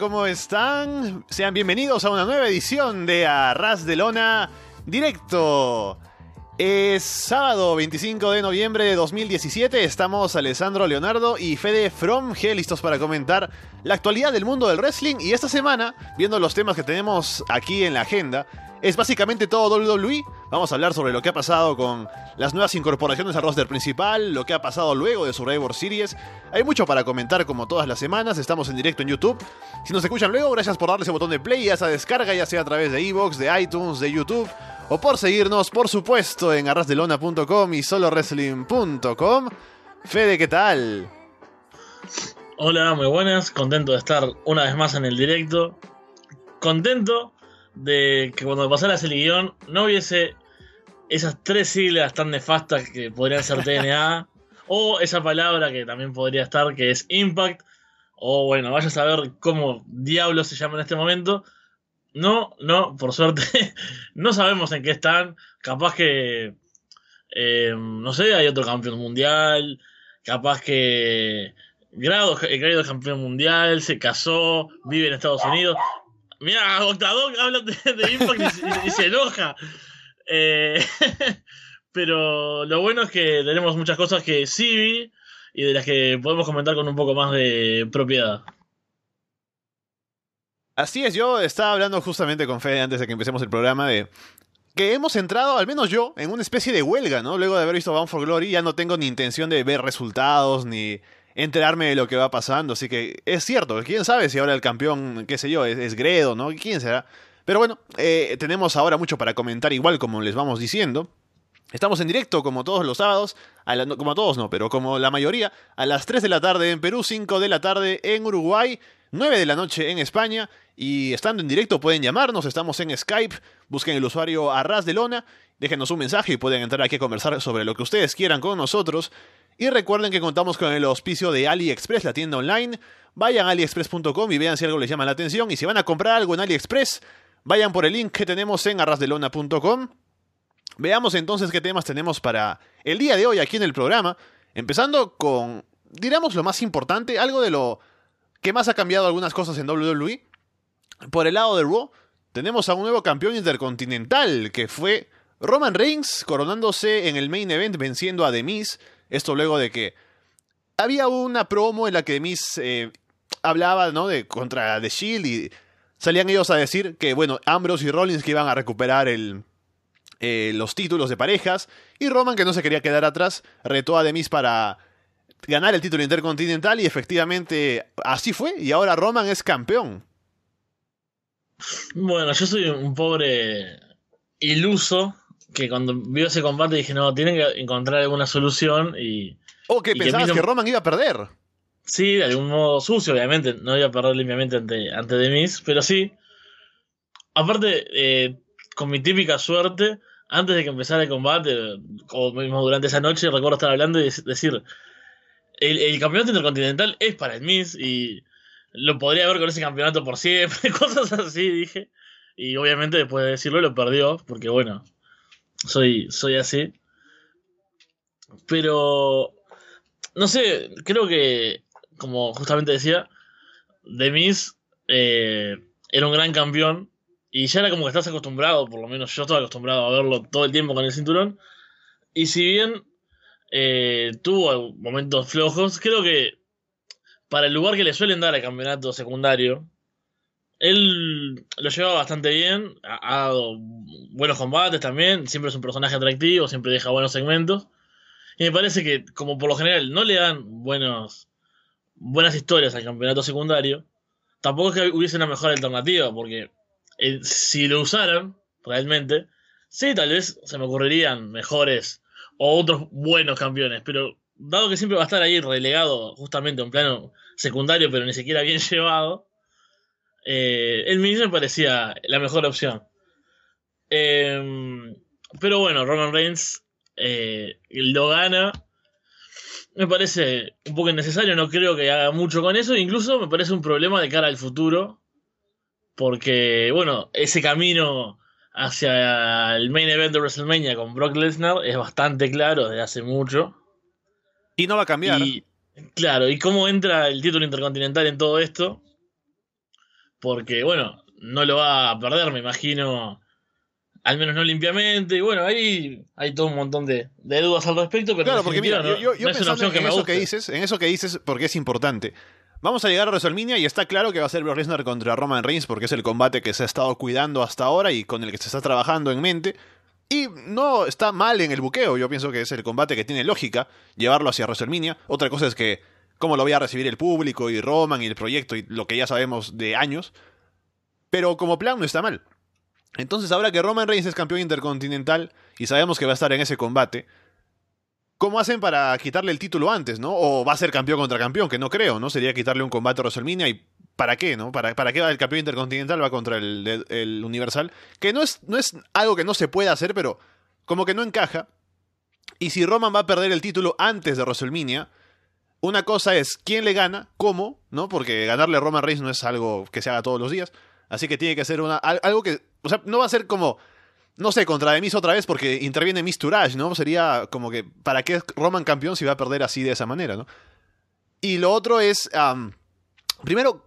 ¿cómo están? Sean bienvenidos a una nueva edición de Arras de Lona Directo. Es sábado 25 de noviembre de 2017. Estamos Alessandro Leonardo y Fede From G listos para comentar la actualidad del mundo del wrestling. Y esta semana, viendo los temas que tenemos aquí en la agenda, es básicamente todo WWE. Vamos a hablar sobre lo que ha pasado con las nuevas incorporaciones al roster principal, lo que ha pasado luego de Survivor Series. Hay mucho para comentar como todas las semanas. Estamos en directo en YouTube. Si nos escuchan luego, gracias por darle ese botón de play y esa descarga, ya sea a través de Evox, de iTunes, de YouTube o por seguirnos, por supuesto, en arrasdelona.com y solowrestling.com. Fede, ¿qué tal? Hola, muy buenas. Contento de estar una vez más en el directo. Contento de que cuando pasara ese guion no hubiese esas tres siglas tan nefastas que podrían ser TNA, o esa palabra que también podría estar, que es Impact, o bueno, vaya a saber cómo diablos se llama en este momento. No, no, por suerte, no sabemos en qué están. Capaz que, eh, no sé, hay otro campeón mundial. Capaz que Grado, Grado es campeón mundial, se casó, vive en Estados Unidos. Mira, Octadog habla de, Impact y, se enoja. Eh, pero lo bueno es que tenemos muchas cosas que sí vi y de las que podemos comentar con un poco más de propiedad. Así es, yo estaba hablando justamente con Fede antes de que empecemos el programa de que hemos entrado, al menos yo, en una especie de huelga, ¿no? Luego de haber visto Bound for Glory, ya no tengo ni intención de ver resultados ni enterarme de lo que va pasando. Así que es cierto, quién sabe si ahora el campeón, qué sé yo, es, Gredo, ¿no? ¿Quién será? Pero bueno, eh, tenemos ahora mucho para comentar, igual como les vamos diciendo. Estamos en directo como todos los sábados, a como todos no, pero como la mayoría, a las 3 de la tarde en Perú, 5 de la tarde en Uruguay, 9 de la noche en España. Y estando en directo pueden llamarnos, estamos en Skype, busquen el usuario Arras de Lona, déjenos un mensaje y pueden entrar aquí a conversar sobre lo que ustedes quieran con nosotros. Y recuerden que contamos con el auspicio de AliExpress, la tienda online. Vayan a aliexpress.com y vean si algo les llama la atención. Y si van a comprar algo en AliExpress, vayan por el link que tenemos en arrasdelona.com. Veamos entonces qué temas tenemos para el día de hoy aquí en el programa. Empezando con, diremos lo más importante, algo de lo que más ha cambiado algunas cosas en WWE. Por el lado de Raw, tenemos a un nuevo campeón intercontinental, que fue Roman Reigns, coronándose en el main event venciendo a The Miz. Esto luego de que había una promo en la que Miz eh, hablaba ¿no? de, contra The Shield y salían ellos a decir que, bueno, Ambrose y Rollins que iban a recuperar el, eh, los títulos de parejas. Y Roman, que no se quería quedar atrás, retó a The para ganar el título intercontinental y efectivamente así fue. Y ahora Roman es campeón. Bueno, yo soy un pobre iluso que cuando vio ese combate dije, no, tienen que encontrar alguna solución y... Oh, que pensabas que, Roman iba a perder. Sí, de algún modo sucio, obviamente. No iba a perder limpiamente ante, ante Demis, pero sí. Aparte, eh, con mi típica suerte, antes de que empezara el combate, o mismo durante esa noche, recuerdo estar hablando y decir, el, el campeonato intercontinental es para el Miz y lo podría ver con ese campeonato por siempre, cosas así, dije. Y obviamente después de decirlo lo perdió, porque bueno, soy, soy así. Pero, no sé, creo que, como justamente decía, Demis eh, era un gran campeón y ya era como que estás acostumbrado, por lo menos yo estaba acostumbrado a verlo todo el tiempo con el cinturón. Y si bien eh, tuvo momentos flojos, creo que para el lugar que le suelen dar al campeonato secundario, él lo lleva bastante bien, ha, dado buenos combates también, siempre es un personaje atractivo, siempre deja buenos segmentos. Y me parece que, como por lo general no le dan buenos, buenas historias al campeonato secundario, tampoco es que hubiese una mejor alternativa, porque eh, si lo usaran realmente, sí, tal vez se me ocurrirían mejores o otros buenos campeones, pero dado que siempre va a estar ahí relegado justamente a un plano secundario, pero ni siquiera bien llevado, eh, el mismo me parecía la mejor opción. Em, pero bueno, Roman Reigns eh, lo gana. Me parece un poco innecesario, no creo que haga mucho con eso. Incluso me parece un problema de cara al futuro. Porque, bueno, ese camino hacia el main event de WrestleMania con Brock Lesnar es bastante claro desde hace mucho. Y no va a cambiar. claro, ¿y cómo entra el título intercontinental en todo esto? Porque, bueno, no lo va a perder, me imagino. Al menos no limpiamente. Y bueno, ahí hay todo un montón de, de dudas al respecto. Pero Claro, porque mira, no, yo, yo no es una pensando opción en que me eso guste. que dices, en eso que dices, porque es importante. Vamos a llegar a WrestleMania y está claro que va a ser Brock Lesnar contra Roman Reigns porque es el combate que se ha estado cuidando hasta ahora y con el que se está trabajando en mente. Y no está mal en el buqueo, yo pienso que es el combate que tiene lógica llevarlo hacia WrestleMania. Otra cosa es que cómo lo voy a recibir el público y Roman y el proyecto y lo que ya sabemos de años. Pero como plan no está mal. Entonces ahora que Roman Reigns es campeón intercontinental y sabemos que va a estar en ese combate, ¿Cómo hacen para quitarle el título antes, no? O va a ser campeón contra campeón, que no creo, ¿no? Sería quitarle un combate a WrestleMania y ¿para qué, no? ¿Para, para qué va el campeón intercontinental va contra el, el- universal? Que no es, no es algo que no se pueda hacer, pero como que no encaja. Y si Roman va a perder el título antes de WrestleMania, una cosa es quién le gana, cómo, ¿no? Porque ganarle a Roman Reigns no es algo que se haga todos los días. Así que tiene que ser una, al- algo que, o sea, no va a ser como, no sé, contra Demis otra vez porque interviene Miss Tourage, ¿no? Sería como que, ¿para qué Roman campeón si va a perder así de esa manera, ¿no? Y lo otro es, primero,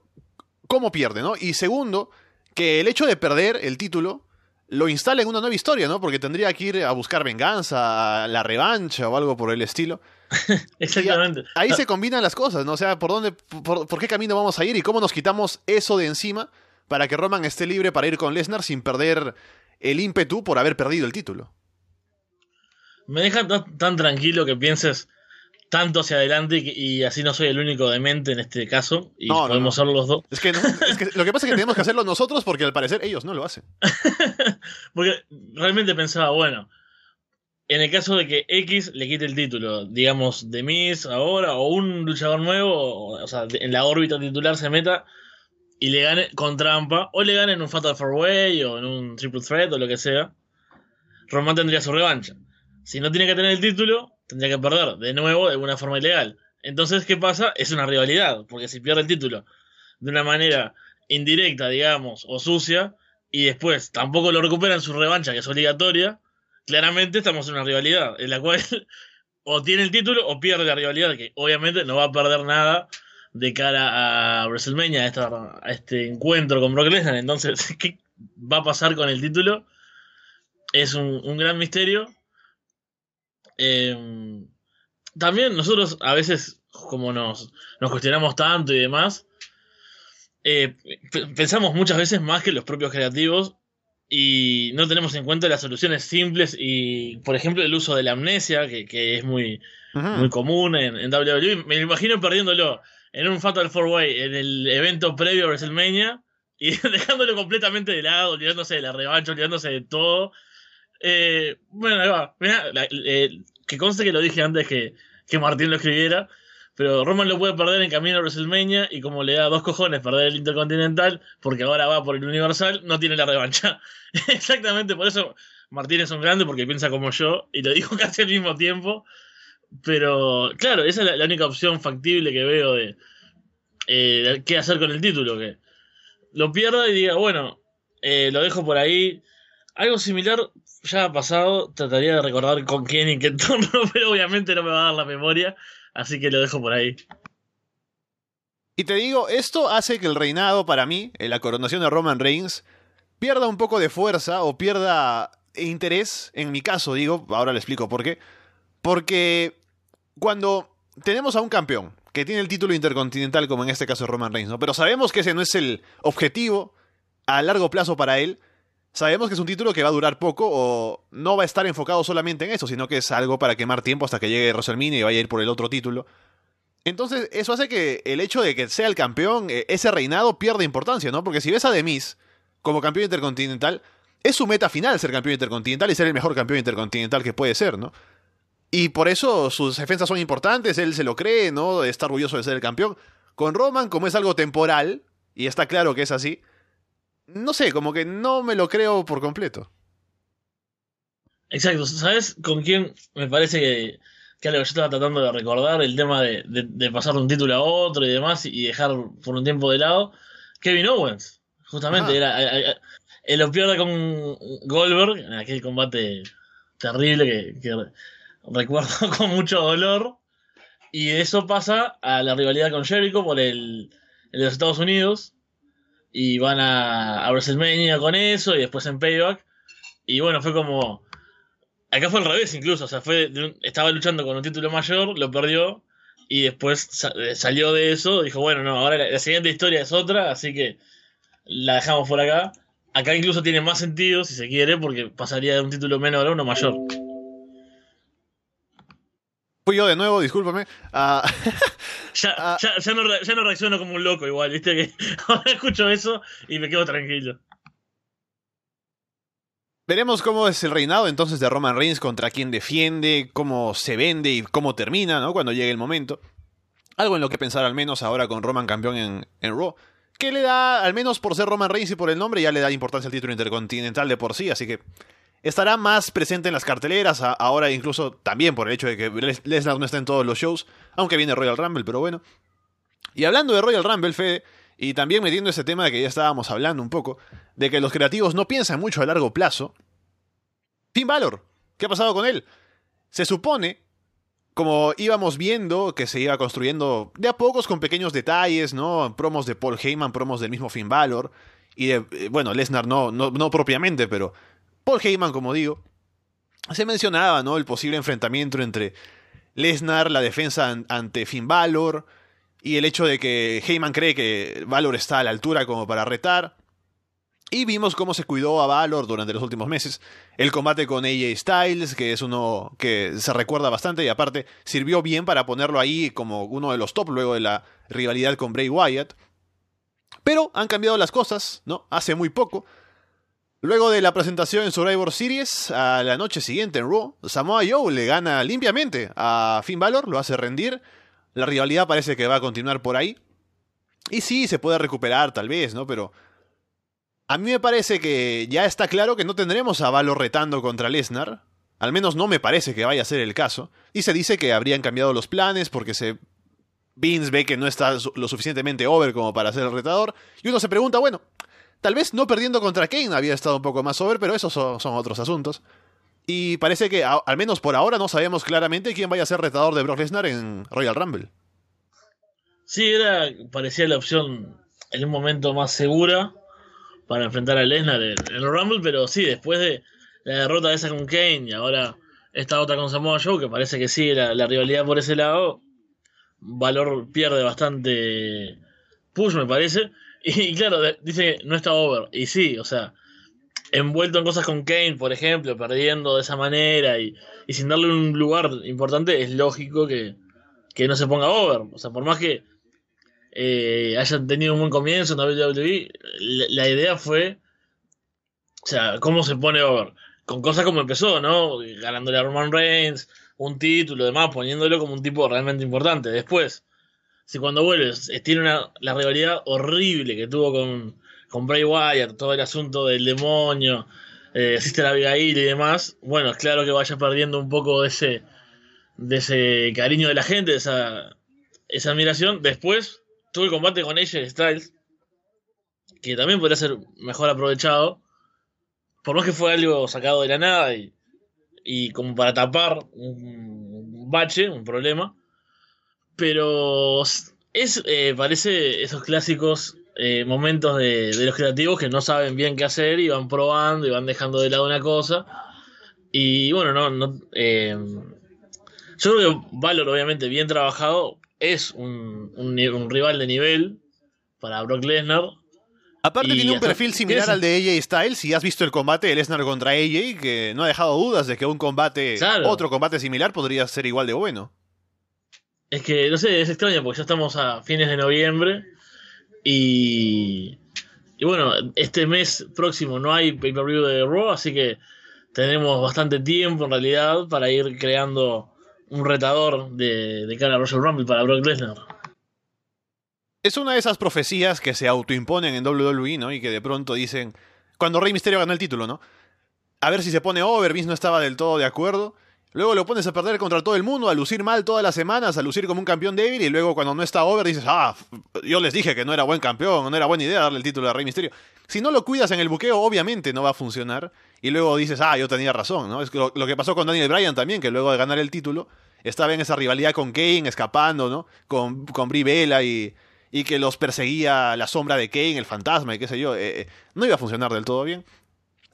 cómo pierde, ¿no? Y segundo, que el hecho de perder el título lo instala en una nueva historia, ¿no? Porque tendría que ir a buscar venganza, la revancha o algo por el estilo. Exactamente. Ahí se combinan las cosas, ¿no? O sea, ¿por dónde, por, por qué camino vamos a ir y cómo nos quitamos eso de encima para que Roman esté libre para ir con Lesnar sin perder el ímpetu por haber perdido el título? Me deja tan tranquilo que pienses tanto hacia adelante y, así no soy el único demente en este caso y No, podemos no. ser los dos. Es que, no- es que lo que pasa es que tenemos que hacerlo nosotros porque al parecer ellos no lo hacen. Porque realmente pensaba, bueno, en el caso de que X le quite el título, digamos, de Miz ahora, o un luchador nuevo, o, o sea, en la órbita titular se meta y le gane con trampa, o le gane en un Fatal 4-Way, o en un Triple Threat, o lo que sea, Roman tendría su revancha. Si no tiene que tener el título, tendría que perder de nuevo de una forma ilegal. Entonces, ¿qué pasa? Es una rivalidad, porque si pierde el título de una manera indirecta, digamos, o sucia, y después tampoco lo recupera en su revancha, que es obligatoria, claramente estamos en una rivalidad en la cual o tiene el título o pierde la rivalidad, que obviamente no va a perder nada de cara a WrestleMania, a, esta- a este encuentro con Brock Lesnar. Entonces, ¿qué va a pasar con el título? Es un gran misterio. Eh, también nosotros a veces, como nos, nos cuestionamos tanto y demás, eh, pensamos muchas veces más que los propios creativos y no tenemos en cuenta las soluciones simples y, por ejemplo, el uso de la amnesia, que, que es muy, muy común en, en WWE. Me imagino perdiéndolo en un Fatal 4-Way en el evento previo a WrestleMania y dejándolo completamente de lado, olvidándose de la revancha, olvidándose de todo. Eh, bueno, ahí va. Mirá, la- eh, que conste que lo dije antes que, que Martín lo escribiera. Pero Roman lo puede perder en camino a WrestleMania y como le da dos cojones perder el Intercontinental, porque ahora va por el Universal, no tiene la revancha. Exactamente, por eso Martín es un grande, porque piensa como yo, y lo dijo casi al mismo tiempo. Pero claro, esa es la, única opción factible que veo de, eh, qué hacer con el título, que lo pierda y diga, bueno, eh, lo dejo por ahí. Algo similar ya ha pasado, trataría de recordar con quién y qué torno, pero obviamente no me va a dar la memoria, así que lo dejo por ahí. Y te digo, esto hace que el reinado, para mí, en la coronación de Roman Reigns, pierda un poco de fuerza o pierda interés, en mi caso, digo, ahora le explico por qué. Porque cuando tenemos a un campeón que tiene el título intercontinental, como en este caso Roman Reigns, ¿no? Pero sabemos que ese no es el objetivo a largo plazo para él. Sabemos que es un título que va a durar poco o no va a estar enfocado solamente en eso, sino que es algo para quemar tiempo hasta que llegue WrestleMania y vaya a ir por el otro título. Entonces, eso hace que el hecho de que sea el campeón, eh, ese reinado pierda importancia, ¿no? Porque si ves a Demis como campeón intercontinental, es su meta final ser campeón intercontinental y ser el mejor campeón intercontinental que puede ser, ¿no? Y por eso sus defensas son importantes, él se lo cree, ¿no? Está orgulloso de ser el campeón. Con Roman, como es algo temporal, y está claro que es así, no sé, como que no me lo creo por completo. Exacto, ¿sabes con quién me parece que, que yo estaba tratando de recordar? El tema de, de- de pasar de un título a otro y demás y dejar por un tiempo de lado. Kevin Owens, justamente, Ajá. era, a- a- él lo pierde con Goldberg en aquel combate terrible que, que re- recuerdo con mucho dolor. Y eso pasa a la rivalidad con Jericho por el, el de los Estados Unidos. Y van a, a WrestleMania con eso y después en Payback. Y bueno, fue como. Acá fue al revés incluso, o sea, fue estaba luchando con un título mayor, lo perdió y después eh, salió de eso, dijo, bueno, no, ahora la, siguiente historia es otra, así que la dejamos por acá. Acá incluso tiene más sentido, si se quiere, porque pasaría de un título menor a uno mayor. Fui yo de nuevo, discúlpame. Ah, ah. ya, ya, no, ya, no, reacciono como un loco igual, viste que ahora escucho eso y me quedo tranquilo. Veremos cómo es el reinado entonces de Roman Reigns contra quién defiende, cómo se vende y cómo termina, ¿no? Cuando llegue el momento. Algo en lo que pensar al menos ahora con Roman campeón en, en Raw. Que le da, al menos por ser Roman Reigns y por el nombre, ya le da importancia al título intercontinental de por sí, así que estará más presente en las carteleras, ahora incluso también por el hecho de que Lesnar no está en todos los shows, aunque viene Royal Rumble, pero bueno. Y hablando de Royal Rumble, Fede, y también metiendo ese tema de que ya estábamos hablando un poco, de que los creativos no piensan mucho a largo plazo. Finn Balor, ¿qué ha pasado con él? Se supone, como íbamos viendo, que se iba construyendo de a pocos con pequeños detalles, ¿no? Promos de Paul Heyman, promos del mismo Finn Balor. Y de, eh, bueno, Lesnar no, no, no propiamente, pero Paul Heyman, como digo, se mencionaba, ¿no? El posible enfrentamiento entre Lesnar, la defensa ante Finn Balor, y el hecho de que Heyman cree que Balor está a la altura como para retar. Y vimos cómo se cuidó a Valor durante los últimos meses. El combate con AJ Styles, que es uno que se recuerda bastante y aparte sirvió bien para ponerlo ahí como uno de los top luego de la rivalidad con Bray Wyatt. Pero han cambiado las cosas, ¿no? Hace muy poco Luego de la presentación en Survivor Series, a la noche siguiente en Raw, Samoa Joe le gana limpiamente a Finn Balor, lo hace rendir. La rivalidad parece que va a continuar por ahí. Y sí, se puede recuperar tal vez, ¿no? Pero a mí me parece que ya está claro que no tendremos a Balor retando contra Lesnar. Al menos no me parece que vaya a ser el caso. Y se dice que habrían cambiado los planes porque se... Vince ve que no está lo suficientemente over como para ser el retador. Y uno se pregunta, bueno, Tal vez no perdiendo contra Kane había estado un poco más over, pero esos son, otros asuntos. Y parece que, al menos por ahora, no sabemos claramente quién vaya a ser retador de Brock Lesnar en Royal Rumble. Sí, era, parecía la opción en un momento más segura para enfrentar a Lesnar en, el Rumble, pero sí, después de la derrota esa con Kane y ahora esta otra con Samoa Joe, que parece que sí, la, la rivalidad por ese lado, Valor pierde bastante push, me parece. Y claro, dice no está over. Y sí, o sea, envuelto en cosas con Kane, por ejemplo, perdiendo de esa manera y, sin darle un lugar importante, es lógico que, no se ponga over. O sea, por más que eh, hayan tenido un buen comienzo en WWE, la, la, idea fue, o sea, cómo se pone over. Con cosas como empezó, ¿no? Ganándole a Roman Reigns, un título, demás, poniéndolo como un tipo realmente importante. Después, si cuando vuelves eh, tiene una, la rivalidad horrible que tuvo con, con Bray Wyatt, todo el asunto del demonio, eh, Sister Abigail y demás, bueno, es claro que vaya perdiendo un poco de ese, de ese cariño de la gente, de esa, esa admiración. Después tuvo el combate con AJ Styles, que también podría ser mejor aprovechado, por más que fue algo sacado de la nada y, y como para tapar un bache, un problema. Pero es, eh, parece esos clásicos eh, momentos de, los creativos que no saben bien qué hacer y van probando y van dejando de lado una cosa. Y bueno, no, no eh, yo creo que Valor, obviamente, bien trabajado, es un, un, rival de nivel para Brock Lesnar. Aparte tiene un perfil similar al de AJ Styles, si has visto el combate de Lesnar contra AJ, que no ha dejado dudas de que un combate, otro combate similar podría ser igual de bueno. Es que, no sé, es extraño porque ya estamos a fines de noviembre y, y bueno, este mes próximo no hay pay-per-view de Raw, así que tenemos bastante tiempo en realidad para ir creando un retador de, de cara a Royal Rumble para Brock Lesnar. Es una de esas profecías que se autoimponen en WWE, ¿no? Y que de pronto dicen, cuando Rey Mysterio ganó el título, ¿no? A ver si se pone over, Vince no estaba del todo de acuerdo. Luego lo pones a perder contra todo el mundo, a lucir mal todas las semanas, a lucir como un campeón débil, y luego cuando no está over dices, ah, yo les dije que no era buen campeón, no era buena idea darle el título a Rey Misterio. Si no lo cuidas en el buqueo, obviamente no va a funcionar. Y luego dices, ah, yo tenía razón, ¿no? Es lo, que pasó con Daniel Bryan también, que luego de ganar el título, estaba en esa rivalidad con Kane, escapando, ¿no? Con, con Brie Bella y, y que los perseguía la sombra de Kane, el fantasma y qué sé yo, eh, eh, no iba a funcionar del todo bien.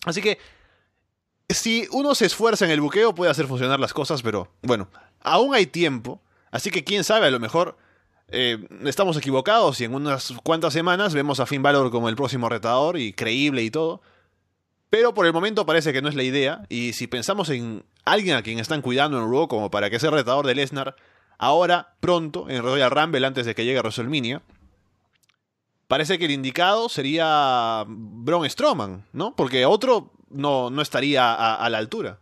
Así que si uno se esfuerza en el buqueo puede hacer funcionar las cosas, pero bueno, aún hay tiempo, así que quién sabe, a lo mejor eh, estamos equivocados y en unas cuantas semanas vemos a Finn Balor como el próximo retador y creíble y todo. Pero por el momento parece que no es la idea, y si pensamos en alguien a quien están cuidando en Raw como para que sea retador de Lesnar, ahora, pronto, en Royal Rumble, antes de que llegue a WrestleMania, parece que el indicado sería Braun Strowman, ¿no? Porque otro no, no estaría a, a la altura.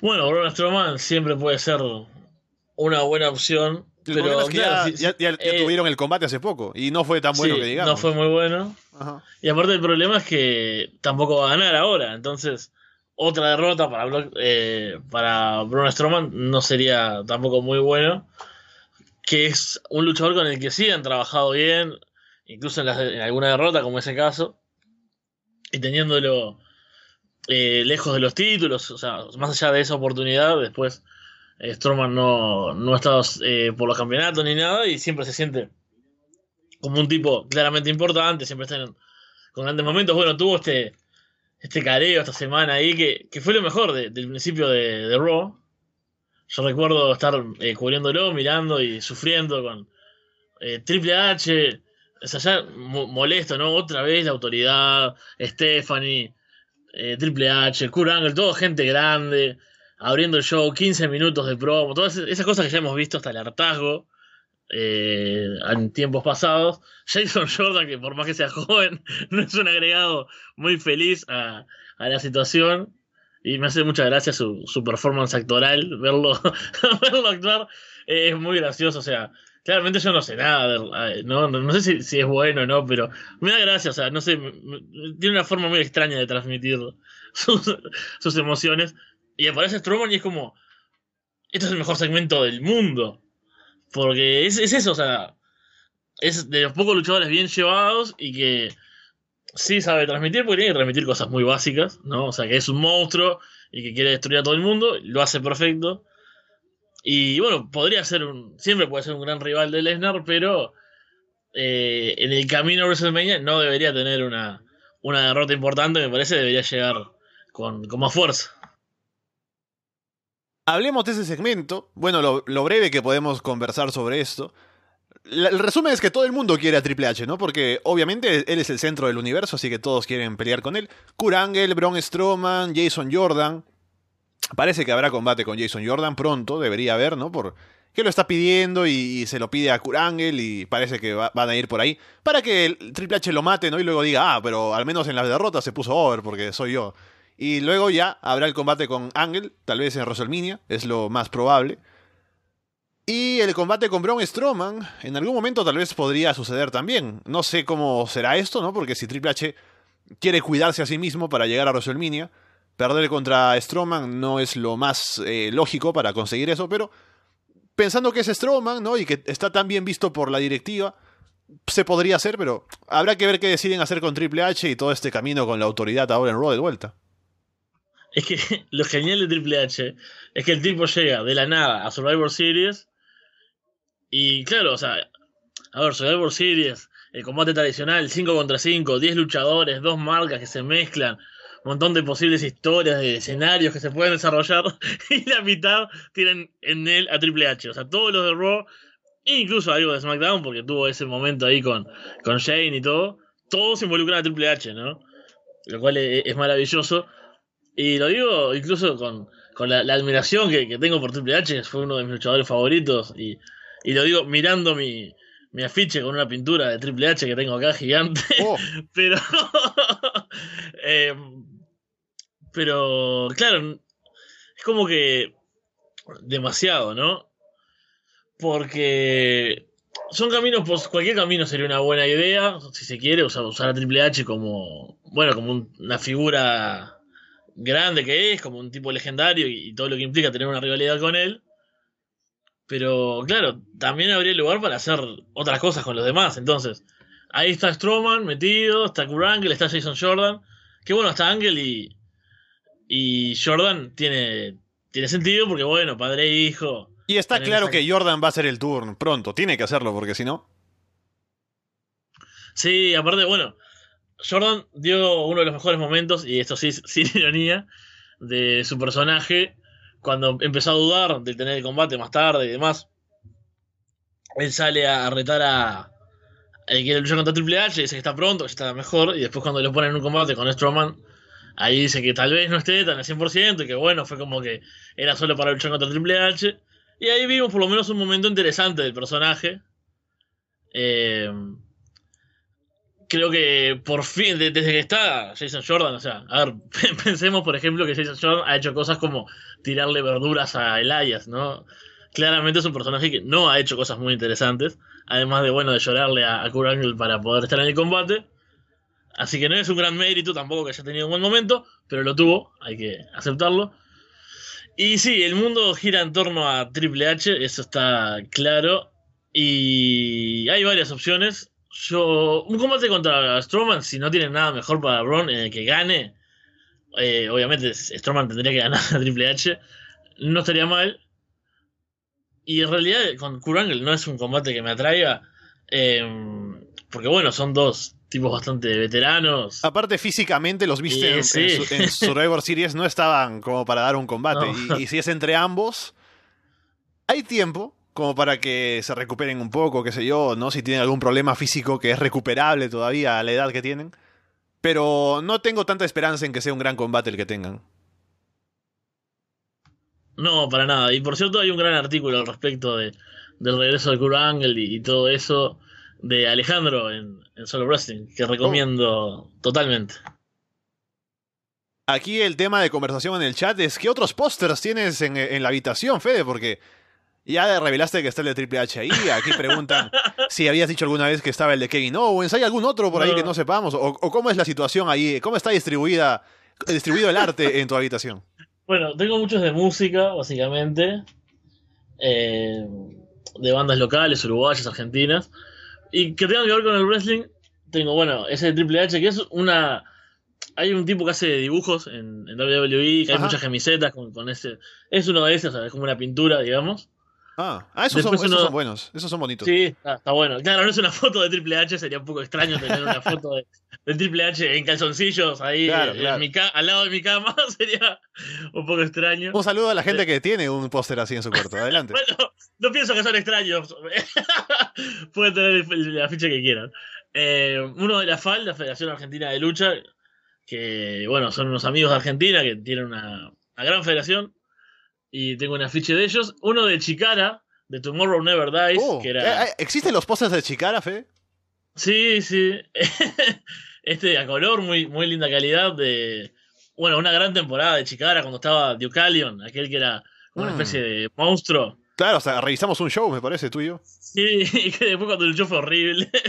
Bueno, Braun Strowman siempre puede ser una buena opción. El pero problema es que claro, ya, eh, tuvieron el combate hace poco y no fue tan bueno sí, que digamos. No fue muy bueno. Ajá. Y aparte el problema es que tampoco va a ganar ahora. Entonces, otra derrota para, Brock- eh, para Braun Strowman no sería tampoco muy bueno. Que es un luchador con el que sí han trabajado bien, incluso en, las- en alguna derrota, como ese caso. Y teniéndolo eh, lejos de los títulos, o sea, más allá de esa oportunidad, después eh, Strowman no, no ha estado eh, por los campeonatos ni nada y siempre se siente como un tipo claramente importante, siempre está con grandes momentos. Bueno, tuvo este, este careo esta semana ahí que, que fue lo mejor de- del principio de, de Raw. Yo recuerdo estar eh, cubriéndolo, mirando y sufriendo con eh, Triple H. O sea, ya mo- molesto, ¿no? Otra vez la autoridad, Stephanie, eh, Triple H, Kurt Angle, todo gente grande, abriendo el show, 15 minutos de promo, todas esas cosas que ya hemos visto hasta el hartazgo eh, en tiempos pasados. Jason Jordan, que por más que sea joven, no es un agregado muy feliz a, la situación. Y me hace mucha gracia su, su performance actoral, verlo, verlo actuar. es muy gracioso, o sea, claramente yo no sé nada, eh, no, no, no sé si, es bueno o no, pero me da gracia, o sea, no sé, tiene una forma muy extraña de transmitir sus, sus emociones. Y aparece Strowman y es como, esto es el mejor segmento del mundo. Porque es, es eso, o sea, es de los pocos luchadores bien llevados y que sí sabe transmitir, porque tiene que transmitir cosas muy básicas, ¿no? O sea, que es un monstruo y que quiere destruir a todo el mundo, lo hace perfecto. Y bueno, podría ser un. Siempre puede ser un gran rival de Lesnar, pero eh, en el camino a WrestleMania no debería tener una, una derrota importante, me parece, debería llegar con, con más fuerza. Hablemos de ese segmento. Bueno, lo, lo breve que podemos conversar sobre esto. El resumen es que todo el mundo quiere a Triple H, ¿no? Porque obviamente él es el centro del universo, así que todos quieren pelear con él. Kurt Angle, Braun Strowman, Jason Jordan. Parece que habrá combate con Jason Jordan pronto, debería haber, ¿no? Por que lo está pidiendo y, se lo pide a Kurt Angle y parece que va- van a ir por ahí. Para que el Triple H lo mate, ¿no? Y luego diga, ah, pero al menos en las derrotas se puso over porque soy yo. Y luego ya habrá el combate con Angle, tal vez en WrestleMania, es lo más probable. Y el combate con Braun Strowman, en algún momento tal vez podría suceder también. No sé cómo será esto, ¿no? Porque si Triple H quiere cuidarse a sí mismo para llegar a WrestleMania, perder contra Strowman no es lo más eh, lógico para conseguir eso, pero pensando que es Strowman, ¿no? Y que está tan bien visto por la directiva, se podría hacer, pero habrá que ver qué deciden hacer con Triple H y todo este camino con la autoridad ahora en Raw de vuelta. Es que lo genial de Triple H es que el tipo llega de la nada a Survivor Series. Y claro, o sea, a ver, Survivor Series, el combate tradicional, 5 contra 5, 10 luchadores, dos marcas que se mezclan, montón de posibles historias, de escenarios que se pueden desarrollar. Y la mitad tienen en él a Triple H. O sea, todos los de Raw, incluso algo de SmackDown, porque tuvo ese momento ahí con, con Shane y todo, todos involucran a Triple H, ¿no? Lo cual es, es maravilloso. Y lo digo incluso con, con la, la admiración que, que tengo por Triple H, que fue uno de mis luchadores favoritos. Y, y lo digo mirando mi, mi afiche con una pintura de Triple H que tengo acá gigante. Oh, Pero. eh, pero, claro, es como que. Demasiado, ¿no? Porque. Son caminos, pues cualquier camino sería una buena idea, si se quiere, usar, a Triple H como. Bueno, como un- una figura grande que es, como un tipo legendario y, y todo lo que implica tener una rivalidad con él. Pero claro, también habría lugar para hacer otras cosas con los demás. Entonces, ahí está Strowman metido, está Kurt Angle, está Jason Jordan. Que bueno, está Angle y, y Jordan tiene, tiene sentido porque bueno, padre e hijo. y está claro esa- que Jordan va a hacer el turn pronto. Tiene que hacerlo, porque si no. Sí, aparte, bueno, Jordan dio uno de los mejores momentos, y esto sí, sin ironía, de su personaje cuando empezó a dudar de tener el combate más tarde y demás. Él sale a retar a. El que luchar contra Triple H, dice que está pronto, que está mejor, y después cuando lo ponen en un combate con Strowman, ahí dice que tal vez no esté tan al 100%, y que bueno, fue como que era solo para luchar contra Triple H. Y ahí vimos por lo menos un momento interesante del personaje. Eh, creo que por fin, de- desde que está Jason Jordan, o sea, a ver, pensemos por ejemplo que Jason Jordan ha hecho cosas como tirarle verduras a Elias, ¿no? Claramente es un personaje que no ha hecho cosas muy interesantes, además de, bueno, de llorarle a, a Kurt Angle para poder estar en el combate. Así que no es un gran mérito tampoco que haya tenido un buen momento, pero lo tuvo, hay que aceptarlo. Y sí, el mundo gira en torno a Triple H, eso está claro. Y hay varias opciones. Yo, un combate contra Strowman, si no tiene nada mejor para Braun el que gane, eh, obviamente Strowman tendría que ganar a Triple H, no estaría mal. Y en realidad con Kurt no es un combate que me atraiga, eh, porque bueno, son dos tipos bastante veteranos. Aparte, físicamente los viste Sí, en, sí. en su- en Survivor Series, no estaban como para dar un combate. No. Y, y si es entre ambos, hay tiempo como para que se recuperen un poco, qué sé yo, ¿no? Si tienen algún problema físico que es recuperable todavía a la edad que tienen. Pero no tengo tanta esperanza en que sea un gran combate el que tengan. No, para nada. Y por cierto, hay un gran artículo al respecto de, del regreso de Kurt Angle y, y todo eso de Alejandro en, en Solo Wrestling, que recomiendo totalmente. Aquí el tema de conversación en el chat es ¿qué otros pósters tienes en, en la habitación, Fede? Porque ya revelaste que está el de Triple H ahí. Aquí preguntan si habías dicho alguna vez que estaba el de Kevin Owens. ¿Hay algún otro por ahí No. que no sepamos? O, o cómo es la situación ahí? ¿Cómo está distribuida, distribuido el arte en tu habitación? Bueno, tengo muchos de música, básicamente. eh, de bandas locales, uruguayas, argentinas. Y que tengan que ver con el wrestling. Tengo, bueno, ese Triple H, que es una. Hay un tipo que hace dibujos en, en WWE, que hay Ajá. muchas camisetas con, con ese. Es uno de esos, o sea, es como una pintura, digamos. Ah, ah, esos, son, esos uno- son buenos. Esos son bonitos. Sí, está, está bueno. Claro, no es una foto de Triple H, sería un poco extraño tener una foto de, de Triple H en calzoncillos ahí Claro, en claro. mi ca- al lado de mi cama, sería un poco extraño. Un saludo a la gente que tiene un póster así en su cuarto. Adelante. Bueno, no pienso que son extraños. Pueden tener la ficha que quieran. Eh, uno de la FAL, la Federación Argentina de Lucha, que bueno, son unos amigos de Argentina que tienen una, una gran federación. Y tengo un afiche de ellos. Uno de Chicara, de Tomorrow Never Dies, Oh, que era. eh, eh, ¿Existen los pósters de Chicara, Fede? Sí, sí. este a color, muy, muy linda calidad. de Bueno, una gran temporada de Chicara cuando estaba Deucalion, aquel que era una Mm. especie de monstruo. Claro, o sea, revisamos un show, me parece, tú y yo. Sí, y que después cuando luchó fue horrible.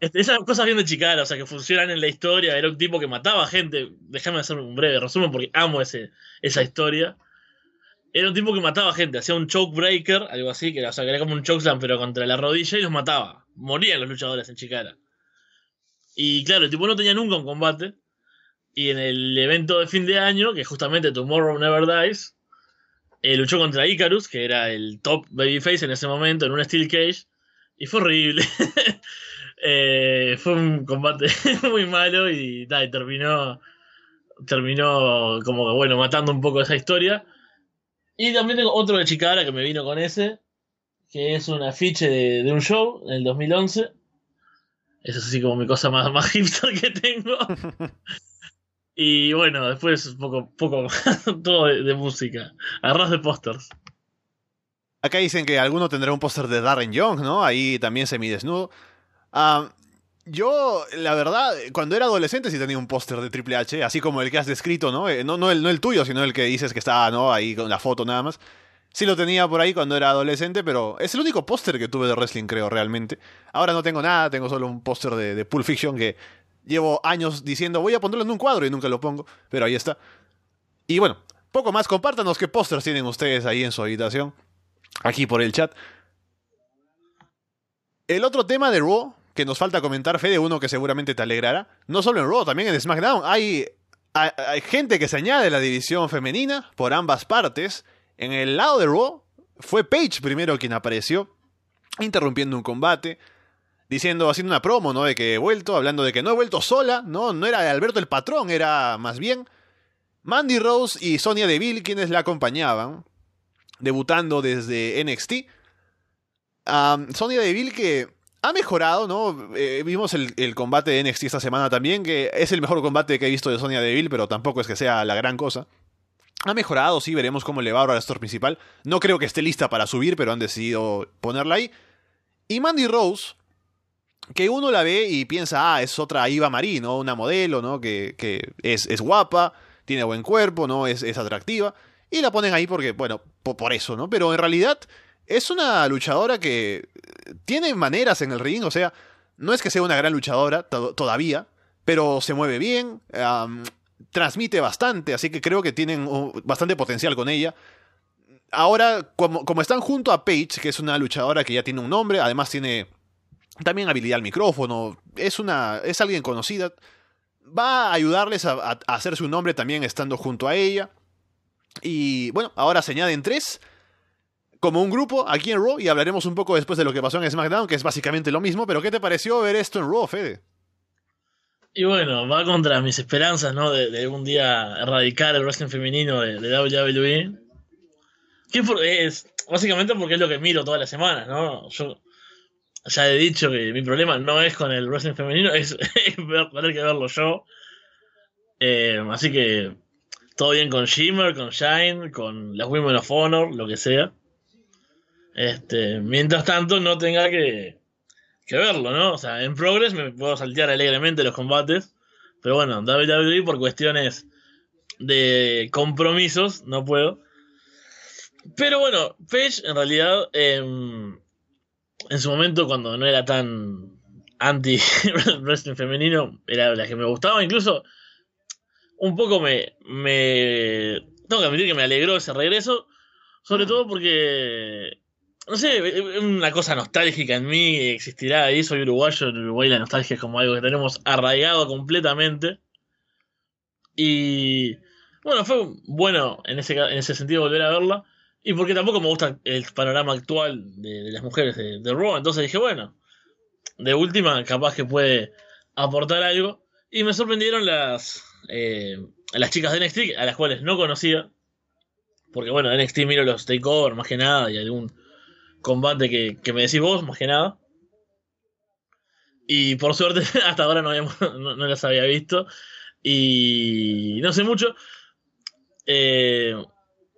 Este, Esas cosas bien de Chicara, o sea, que funcionan en la historia. Era un tipo que mataba gente. Déjame hacer un breve resumen porque amo ese, esa historia. Era un tipo que mataba gente, hacía un choke breaker, algo así, que o sea, era como un chokeslam pero contra la rodilla y los mataba. Morían los luchadores en Chicara. Y claro, el tipo no tenía nunca un combate. Y en el evento de fin de año, que justamente Tomorrow Never Dies, eh, luchó contra Icarus, que era el top babyface en ese momento, en un Steel Cage. Y fue horrible. Eh, fue un combate muy malo y, nada, y terminó, terminó como que, bueno, matando un poco esa historia. Y también tengo otro de Chicara que me vino con ese, que es un afiche de, de un show en el 2011. Eso es así como mi cosa más, más hipster que tengo. Y bueno, después un poco, poco todo de, de música. Arras de pósters. Acá dicen que alguno tendrá un póster de Darren Young, ¿no? Ahí también semidesnudo. Ah, yo, la verdad, cuando era adolescente sí tenía un póster de Triple H, así como el que has descrito, ¿no? Eh, no, no, el, no el tuyo, sino el que dices que estaba, ¿no? Ahí con la foto nada más. Sí lo tenía por ahí cuando era adolescente, pero es el único póster que tuve de wrestling, creo, realmente. Ahora no tengo nada, tengo solo un póster de, de Pulp Fiction que llevo años diciendo voy a ponerlo en un cuadro y nunca lo pongo, pero ahí está. Y bueno, poco más, compártanos qué pósters tienen ustedes ahí en su habitación, aquí por el chat. El otro tema de Raw que nos falta comentar, Fede, uno que seguramente te alegrará, no solo en Raw, también en SmackDown, hay, hay, gente que se añade a la división femenina por ambas partes. En el lado de Raw, fue Paige primero quien apareció, interrumpiendo un combate, diciendo, haciendo una promo, ¿no? De que he vuelto, hablando de que no he vuelto sola, ¿no? No era Alberto el patrón, era más bien Mandy Rose y Sonia Deville quienes la acompañaban, debutando desde NXT. Sonia Deville que ha mejorado, ¿no? Eh, vimos el, combate de NXT esta semana también, que es el mejor combate que he visto de Sonia Deville, pero tampoco es que sea la gran cosa. Ha mejorado, sí, veremos cómo le va ahora al store principal. No creo que esté lista para subir, pero han decidido ponerla ahí. Y Mandy Rose, que uno la ve y piensa, ah, es otra Iva Marie, ¿no? Una modelo, ¿no? Que, que es, es, guapa, tiene buen cuerpo, ¿no? Es, atractiva. Y la ponen ahí porque, bueno, por eso, ¿no? Pero en realidad es una luchadora que tiene maneras en el ring, o sea, no es que sea una gran luchadora todavía, pero se mueve bien, transmite bastante, así que creo que tienen bastante potencial con ella. Ahora, como, como, están junto a Paige, que es una luchadora que ya tiene un nombre, además tiene también habilidad al micrófono, es, una, es alguien conocida, va a ayudarles a, a, a hacerse un nombre también estando junto a ella. Y bueno, ahora se añaden tres como un grupo aquí en Raw y hablaremos un poco después de lo que pasó en SmackDown, que es básicamente lo mismo, pero ¿qué te pareció ver esto en Raw, Fede? Y bueno, va contra mis esperanzas, ¿no? De, algún día erradicar el wrestling femenino de, WWE. Que es básicamente porque es lo que miro todas las semanas, ¿no? Yo ya he dicho que mi problema no es con el wrestling femenino, es, es tener que verlo yo. Eh, así que todo bien con Shimmer, con Shine, con las Women of Honor, lo que sea. Este, mientras tanto, no tenga que, que verlo, ¿no? O sea, en Progress me puedo saltear alegremente los combates. Pero bueno, WWE por cuestiones de compromisos no puedo. Pero bueno, Page en realidad eh, en su momento cuando no era tan anti wrestling femenino era la que me gustaba. Incluso un poco me, me... Tengo que admitir que me alegró ese regreso. Sobre todo porque no sé, una cosa nostálgica en mí existirá ahí. Soy uruguayo, en Uruguay la nostalgia es como algo que tenemos arraigado completamente. Y bueno, fue bueno en ese, en ese sentido volver a verla. Y porque tampoco me gusta el panorama actual de, las mujeres de, de, Raw. Entonces dije, bueno, de última, capaz que puede aportar algo. Y me sorprendieron las, eh, las chicas de NXT, a las cuales no conocía. Porque bueno, NXT miro los takeover más que nada y algún combate que, que, me decís vos, más que nada. Y por suerte, hasta ahora no, habíamos, no, no las había visto. Y no sé mucho. Eh,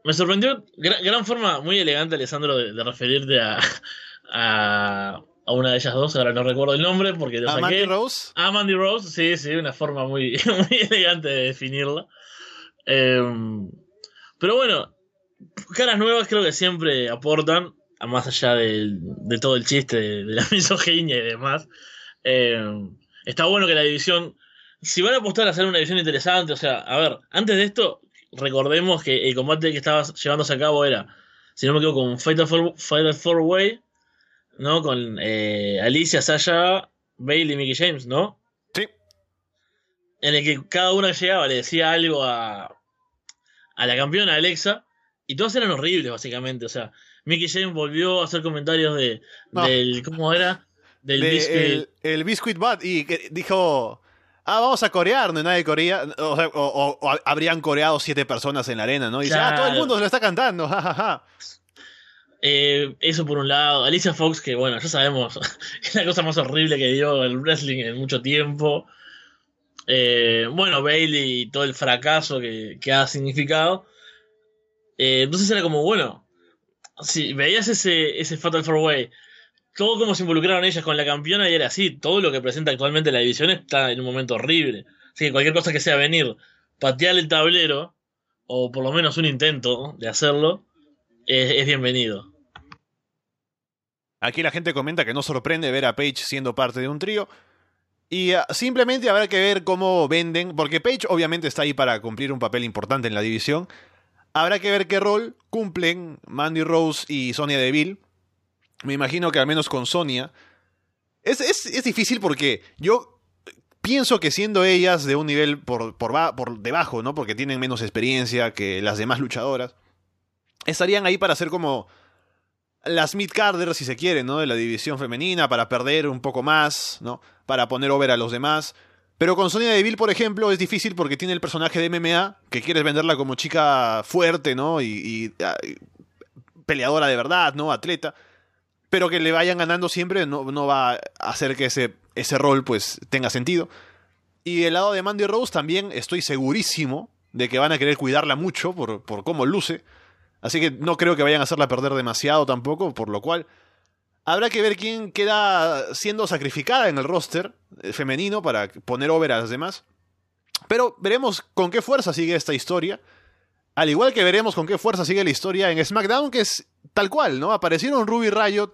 me sorprendió, gran, gran, forma muy elegante, Alessandro, de, de referirte a, a, a, una de ellas dos. Ahora no recuerdo el nombre porque lo saqué. ¿A Mandy Rose? A Mandy Rose, sí, sí, una forma muy, muy elegante de definirla. Eh, pero bueno, caras nuevas creo que siempre aportan más allá de, de todo el chiste de, de, la misoginia y demás, eh, está bueno que la división, si van a apostar a hacer una división interesante, o sea, a ver, antes de esto, recordemos que el combate que estaba llevándose a cabo era, si no me equivoco, con Fighter for, Fighter for Way, ¿no? Con eh, Alicia, Sasha, Bailey y Mickey James, ¿no? Sí. En el que cada una llegaba le decía algo a, a la campeona Alexa, y todos eran horribles, básicamente, o sea, Mickey James volvió a hacer comentarios de no. del ¿cómo era? Del de biscuit. El, el biscuit bat y que dijo Ah, vamos a corear, no nadie corea, o, sea, o, o, o, habrían coreado siete personas en la arena, ¿no? Y claro. dice, ah, todo el mundo se lo está cantando, jajaja. Ja, ja. eh, eso por un lado. Alicia Fox, que bueno, ya sabemos, es la cosa más horrible que dio el wrestling en mucho tiempo. Eh, bueno, Bailey y todo el fracaso que, que ha significado. Eh, entonces era como, bueno, si veías ese, ese Fatal Four Way, todo como se involucraron ellas con la campeona y era así, todo lo que presenta actualmente la división está en un momento horrible. Así que cualquier cosa que sea venir, patear el tablero, o por lo menos un intento de hacerlo, es, bienvenido. Aquí la gente comenta que no sorprende ver a Page siendo parte de un trío. Y uh, simplemente habrá que ver cómo venden, porque Page obviamente está ahí para cumplir un papel importante en la división. Habrá que ver qué rol cumplen Mandy Rose y Sonia Deville. Me imagino que al menos con Sonia. Es, es, es difícil porque yo pienso que siendo ellas de un nivel por, por, debajo, ¿no? Porque tienen menos experiencia que las demás luchadoras, estarían ahí para ser como las mid-carders, si se quiere, ¿no? De la división femenina, para perder un poco más, ¿no? Para poner over a los demás. Pero con Sonia Deville, por ejemplo, es difícil porque tiene el personaje de MMA, que quieres venderla como chica fuerte, ¿no? Y, ah, peleadora de verdad, ¿no? Atleta. Pero que le vayan ganando siempre no, no va a hacer que ese, ese rol, pues, tenga sentido. Y el lado de Mandy Rose también estoy segurísimo de que van a querer cuidarla mucho por, por cómo luce. Así que no creo que vayan a hacerla perder demasiado tampoco, por lo cual habrá que ver quién queda siendo sacrificada en el roster eh, femenino para poner over a las demás. Pero veremos con qué fuerza sigue esta historia. Al igual que veremos con qué fuerza sigue la historia en SmackDown, que es tal cual, ¿no? Aparecieron Ruby Riot.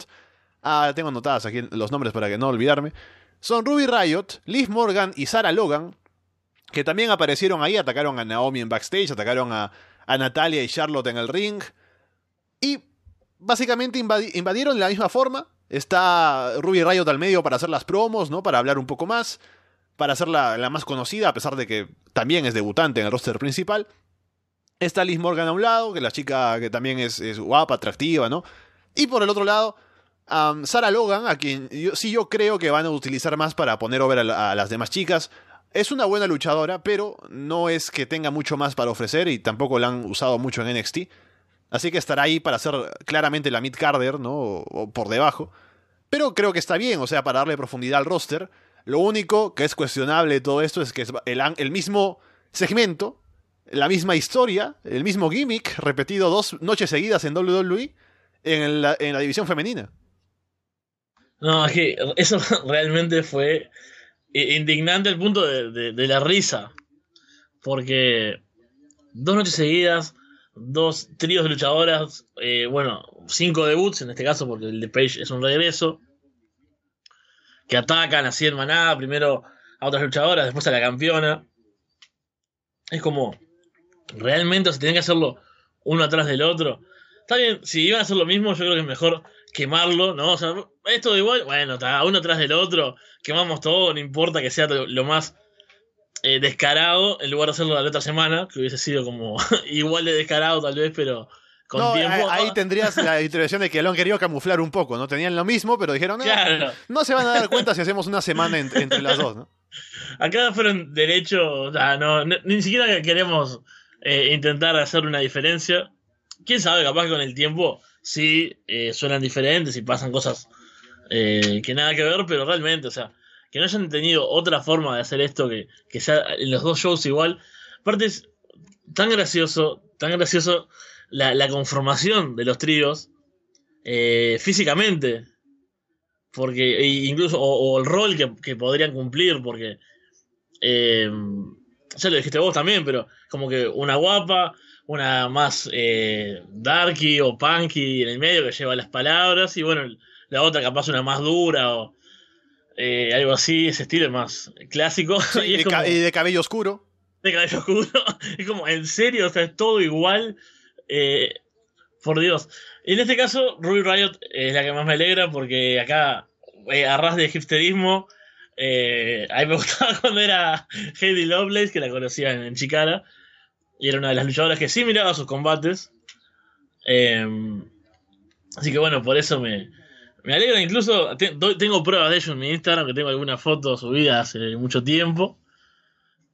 Ah, tengo anotadas aquí los nombres para que no olvidarme. Son Ruby Riot, Liv Morgan y Sarah Logan, que también aparecieron ahí, atacaron a Naomi en backstage, atacaron a, a Natalia y Charlotte en el ring. Y básicamente invadieron de la misma forma. Está Ruby Riot al medio para hacer las promos, ¿no? Para hablar un poco más. Para ser la, más conocida, a pesar de que también es debutante en el roster principal. Está Liz Morgan a un lado, que la chica que también es, guapa, atractiva, ¿no? Y por el otro lado, Sarah Logan, a quien yo, sí yo creo que van a utilizar más para poner over a las demás chicas. Es una buena luchadora, pero no es que tenga mucho más para ofrecer y tampoco la han usado mucho en NXT. Así que estará ahí para ser claramente la mid-carder, ¿no? O, por debajo. Pero creo que está bien, o sea, para darle profundidad al roster. Lo único que es cuestionable de todo esto es que es el, mismo segmento, la misma historia, el mismo gimmick, repetido dos noches seguidas en WWE en la, en la división femenina. No, es que eso realmente fue indignante el punto de, la risa. Porque dos noches seguidas, dos tríos de luchadoras, eh, bueno, cinco debuts en este caso, porque el de Page es un regreso, que atacan así en manada, primero a otras luchadoras, después a la campeona. Es como, realmente se tienen que hacerlo uno atrás del otro. Está bien, si iban a hacer lo mismo, yo creo que es mejor quemarlo, ¿no? O sea, esto igual, bueno, está uno atrás del otro, quemamos todo, no importa que sea lo, más eh, descarado, en lugar de hacerlo la otra semana, que hubiese sido como igual de descarado tal vez, pero con tiempo. Ahí, tendrías la intervención de que lo han querido camuflar un poco, ¿no? Tenían lo mismo, pero dijeron, no, no se van a dar cuenta si hacemos una semana entre las dos, ¿no? Acá fueron derechos, o sea, no, ni siquiera queremos eh, intentar hacer una diferencia. Quién sabe, capaz que con el tiempo sí eh, suenan diferentes y pasan cosas eh, que nada que ver, pero realmente, o sea, que no hayan tenido otra forma de hacer esto que, que sea en los dos shows igual. Aparte es tan gracioso, tan gracioso la, conformación de los tríos eh, físicamente. Porque, e incluso, o, el rol que, podrían cumplir, porque eh, ya lo dijiste vos también, pero como que una guapa, una más eh, darky o punky en el medio que lleva las palabras, y bueno, la otra capaz una más dura o eh, algo así, ese estilo más clásico. y, de cabello oscuro. De cabello oscuro. es como, en serio, o sea, es todo igual. Eh, por Dios. En este caso, Ruby Riot es la que más me alegra porque acá, eh, a ras de hipsterismo, a mí me gustaba cuando era Heidi Lovelace, que la conocía en, Chicara, y era una de las luchadoras que sí miraba sus combates. así que bueno, por eso me, me alegra incluso, tengo pruebas de ello en mi Instagram, que tengo algunas fotos subidas hace mucho tiempo.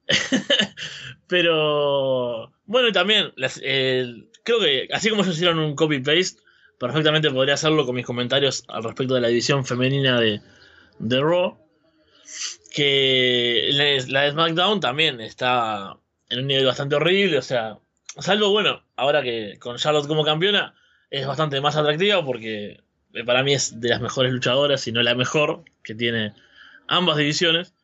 Pero bueno, también creo que así como ellos hicieron un copy-paste, perfectamente podría hacerlo con mis comentarios al respecto de la división femenina de, de Raw. Que la de SmackDown también está en un nivel bastante horrible, o sea, salvo bueno, ahora que con Charlotte como campeona es bastante más atractiva porque para mí es de las mejores luchadoras, si no la mejor, que tiene ambas divisiones.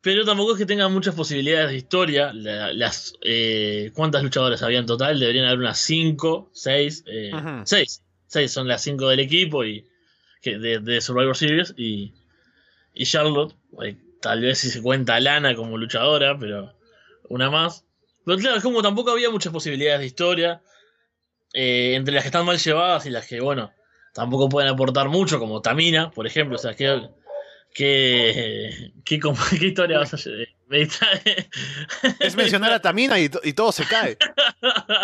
Pero tampoco es que tenga muchas posibilidades de historia. las eh, ¿Cuántas luchadoras había en total? Deberían haber unas 5, 6. 6. 6 son las 5 del equipo y de, Survivor Series. Y, y Charlotte, eh, tal vez si se cuenta Lana como luchadora, pero una más. Pero claro, es como tampoco había muchas posibilidades de historia. Eh, entre las que están mal llevadas y las que, bueno, tampoco pueden aportar mucho, como Tamina, por ejemplo. O sea, ¿Qué, qué, qué historia vas a hacer? Es mencionar a Tamina y, y todo se cae.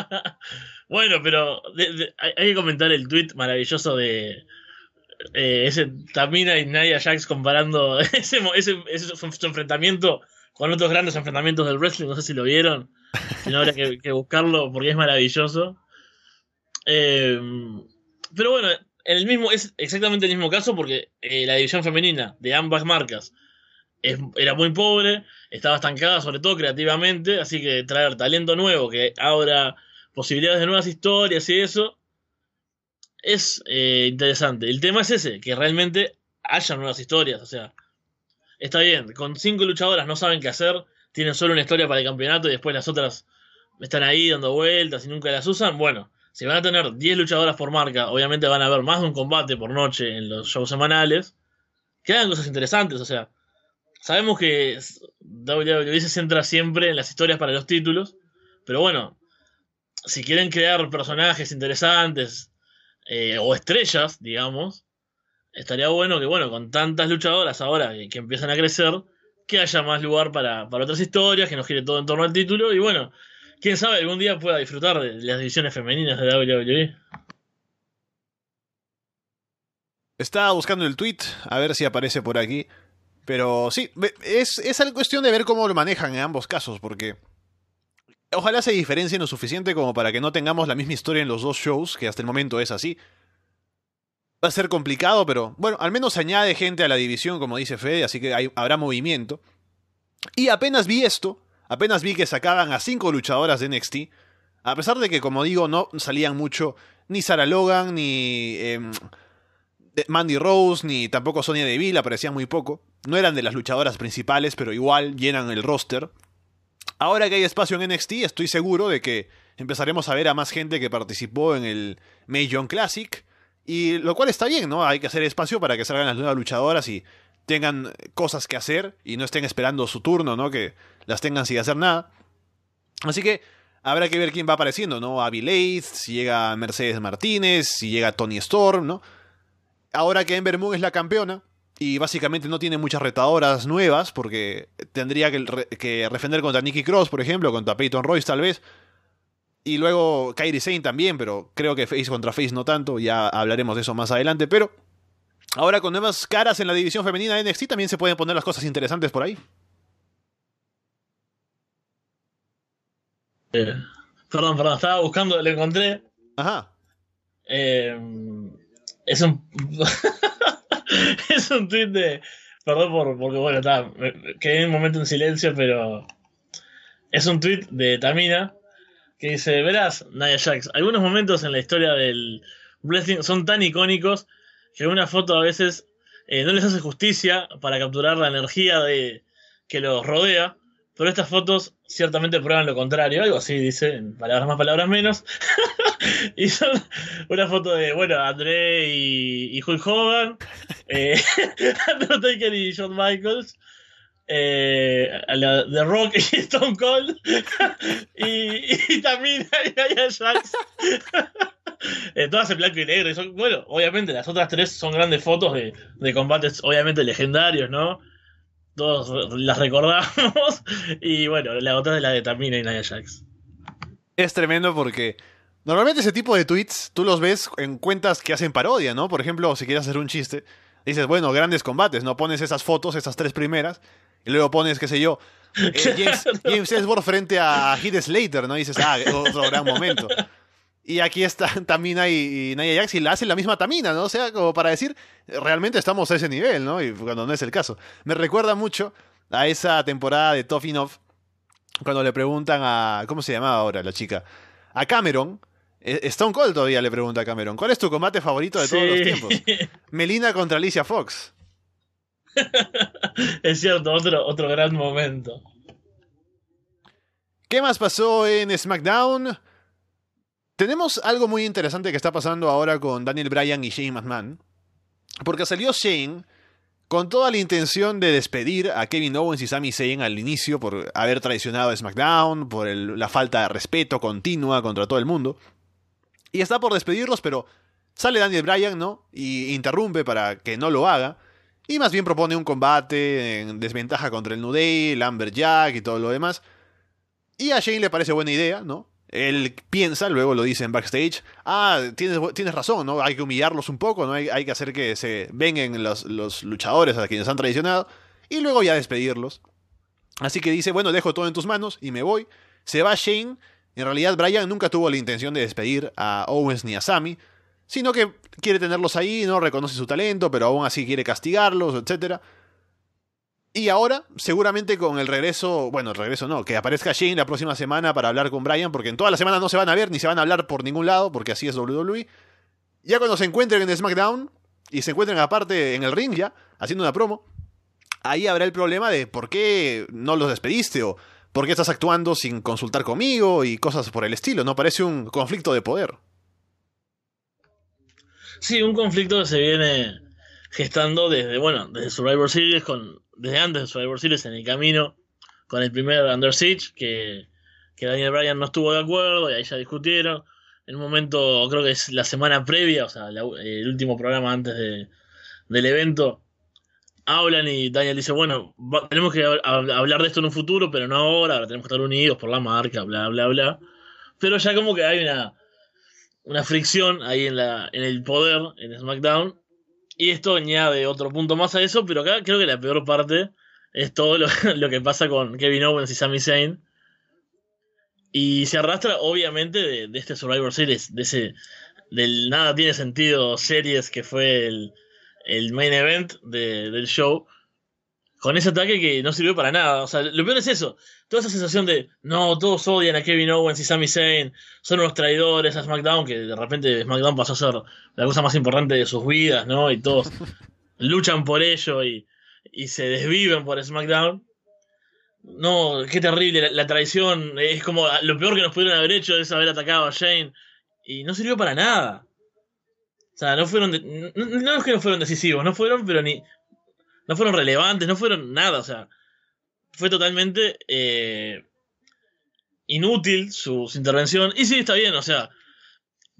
bueno, pero hay, que comentar el tweet maravilloso de eh, ese Tamina y Naya Jax comparando ese, ese, ese su enfrentamiento con otros grandes enfrentamientos del wrestling. No sé si lo vieron. Si no, habría que, buscarlo porque es maravilloso. Eh, pero bueno, el mismo, es exactamente el mismo caso porque eh, la división femenina de ambas marcas era muy pobre, estaba estancada sobre todo creativamente, así que traer talento nuevo que abra posibilidades de nuevas historias y eso es eh, interesante. El tema es ese, que realmente haya nuevas historias, o sea, está bien, con cinco luchadoras no saben qué hacer, tienen solo una historia para el campeonato y después las otras están ahí dando vueltas y nunca las usan, bueno, si van a tener 10 luchadoras por marca, obviamente van a haber más de un combate por noche en los shows semanales, que hagan cosas interesantes, o sea, sabemos que WWE se centra siempre en las historias para los títulos, pero bueno, si quieren crear personajes interesantes eh, o estrellas, digamos, estaría bueno que, bueno, con tantas luchadoras ahora que, empiezan a crecer, que haya más lugar para, para otras historias, que nos gire todo en torno al título y bueno, quién sabe, algún día pueda disfrutar de las divisiones femeninas de WWE. Estaba buscando el tweet, a ver si aparece por aquí. Pero sí, es, es cuestión de ver cómo lo manejan en ambos casos, porque ojalá se diferencien lo suficiente como para que no tengamos la misma historia en los dos shows, que hasta el momento es así. Va a ser complicado, pero bueno, al menos añade gente a la división, como dice Fede, así que habrá movimiento. Y apenas vi esto, Apenas vi que sacaban a cinco luchadoras de NXT, a pesar de que, como digo, no salían mucho ni Sarah Logan, ni em, Mandy Rose, ni tampoco Sonia Deville, aparecían muy poco. No eran de las luchadoras principales, pero igual llenan el roster. Ahora que hay espacio en NXT, estoy seguro de que empezaremos a ver a más gente que participó en el Young Classic. Y lo cual está bien, ¿no? Hay que hacer espacio para que salgan las nuevas luchadoras y tengan cosas que hacer y no estén esperando su turno, ¿no? Que las tengan sin hacer nada. Así que habrá que ver quién va apareciendo, ¿no? Leith, si llega Mercedes Martínez, si llega Tony Storm, ¿no? Ahora que Ember Moon es la campeona y básicamente no tiene muchas retadoras nuevas porque tendría que, que defender contra Nikki Cross, por ejemplo, contra Peyton Royce tal vez. Y luego Kairi Sane también, pero creo que Face contra Face no tanto, ya hablaremos de eso más adelante, pero ahora con nuevas caras en la división femenina de NXT también se pueden poner las cosas interesantes por ahí. Perdón, perdón, estaba buscando, lo encontré. Ajá. Eh, es un. es un tweet de. Perdón por, porque, bueno, está, quedé un momento en silencio, pero. Es un tweet de Tamina que dice: Verás, Naya Jax, algunos momentos en la historia del wrestling son tan icónicos que una foto a veces eh, no les hace justicia para capturar la energía de, que los rodea. Pero estas fotos ciertamente prueban lo contrario, algo así dice, en palabras más, palabras menos. y son una foto de, bueno, André y, y Hulk Hogan, eh, Undertaker y Shawn Michaels, eh, The Rock y Stone Cold, y, también hay Jax. eh, todas en blanco y negro. Y son, bueno, obviamente las otras tres son grandes fotos de, de combates, obviamente legendarios, ¿no? Todos las recordamos. y bueno, la otra es la de Tamina y Nia Jax. Es tremendo porque normalmente ese tipo de tweets tú los ves en cuentas que hacen parodia, ¿no? Por ejemplo, si quieres hacer un chiste, dices, bueno, grandes combates, ¿no? Pones esas fotos, esas tres primeras, y luego pones, qué sé yo, eh, James, James frente a Heath Slater, ¿no? Y dices, ah, otro gran momento. Y aquí está Tamina y, y Nia Jax y la hacen la misma Tamina, ¿no? O sea, como para decir, realmente estamos a ese nivel, ¿no? Y cuando no es el caso. Me recuerda mucho a esa temporada de Tough Enough, cuando le preguntan a. ¿Cómo se llamaba ahora la chica? A Cameron. Eh, Stone Cold todavía le pregunta a Cameron: ¿Cuál es tu combate favorito de todos los tiempos? Melina contra Alicia Fox. es cierto, otro, otro gran momento. ¿Qué más pasó en SmackDown? Tenemos algo muy interesante que está pasando ahora con Daniel Bryan y Shane McMahon. Porque salió Shane con toda la intención de despedir a Kevin Owens y Sami Zayn al inicio por haber traicionado a SmackDown, por la falta de respeto continua contra todo el mundo. Y está por despedirlos, pero sale Daniel Bryan, ¿no? Y interrumpe para que no lo haga. Y más bien propone un combate en desventaja contra el New Day, el Lumberjack y todo lo demás. Y a Shane le parece buena idea, ¿no? Él piensa, luego lo dice en backstage, ah, tienes, tienes razón, ¿no? Hay que humillarlos un poco, ¿no? Hay, hay que hacer que se vengan los, los luchadores a quienes han traicionado y luego ya despedirlos. Así que dice, bueno, dejo todo en tus manos y me voy. Se va Shane. En realidad, Brian nunca tuvo la intención de despedir a Owens ni a Sammy, sino que quiere tenerlos ahí, no reconoce su talento, pero aún así quiere castigarlos, etc. Y ahora, seguramente con el regreso, bueno, el regreso no, que aparezca Shane la próxima semana para hablar con Brian, porque en toda la semana no se van a ver ni se van a hablar por ningún lado, porque así es WWE. Ya cuando se encuentren en SmackDown y se encuentren aparte en el ring ya, haciendo una promo, ahí habrá el problema de por qué no los despediste o por qué estás actuando sin consultar conmigo y cosas por el estilo. No parece un conflicto de poder. Sí, un conflicto que se viene gestando desde, bueno, desde Survivor Series, con, desde antes de Survivor Series en el camino, con el primer Under Siege, que, que Daniel Bryan no estuvo de acuerdo y ahí ya discutieron. En un momento, creo que es la semana previa, o sea, el último programa antes de, del evento, hablan y Daniel dice, bueno, tenemos que hablar de esto en un futuro, pero no ahora, ahora tenemos que estar unidos por la marca, bla, bla, bla. Pero ya como que hay una, una fricción ahí en, la, en el poder, en SmackDown. Y esto añade otro punto más a eso, pero acá creo que la peor parte es todo lo, lo que pasa con Kevin Owens y Sami Zayn. Y se arrastra, obviamente, de, este Survivor Series, de ese del nada tiene sentido series que fue el, el main event del show con ese ataque que no sirvió para nada. O sea, lo peor es eso. Toda esa sensación de, no, todos odian a Kevin Owens y Sami Zayn, son unos traidores a SmackDown, que de repente SmackDown pasó a ser la cosa más importante de sus vidas, ¿no? Y todos luchan por ello y, y, se desviven por SmackDown. No, qué terrible, la, traición es como lo peor que nos pudieron haber hecho es haber atacado a Shane y no sirvió para nada. O sea, no fueron. no, es que no fueron decisivos, no fueron, pero ni. No fueron relevantes, no fueron nada, o sea. Fue totalmente. Eh, inútil su, intervención. Y sí, está bien, o sea.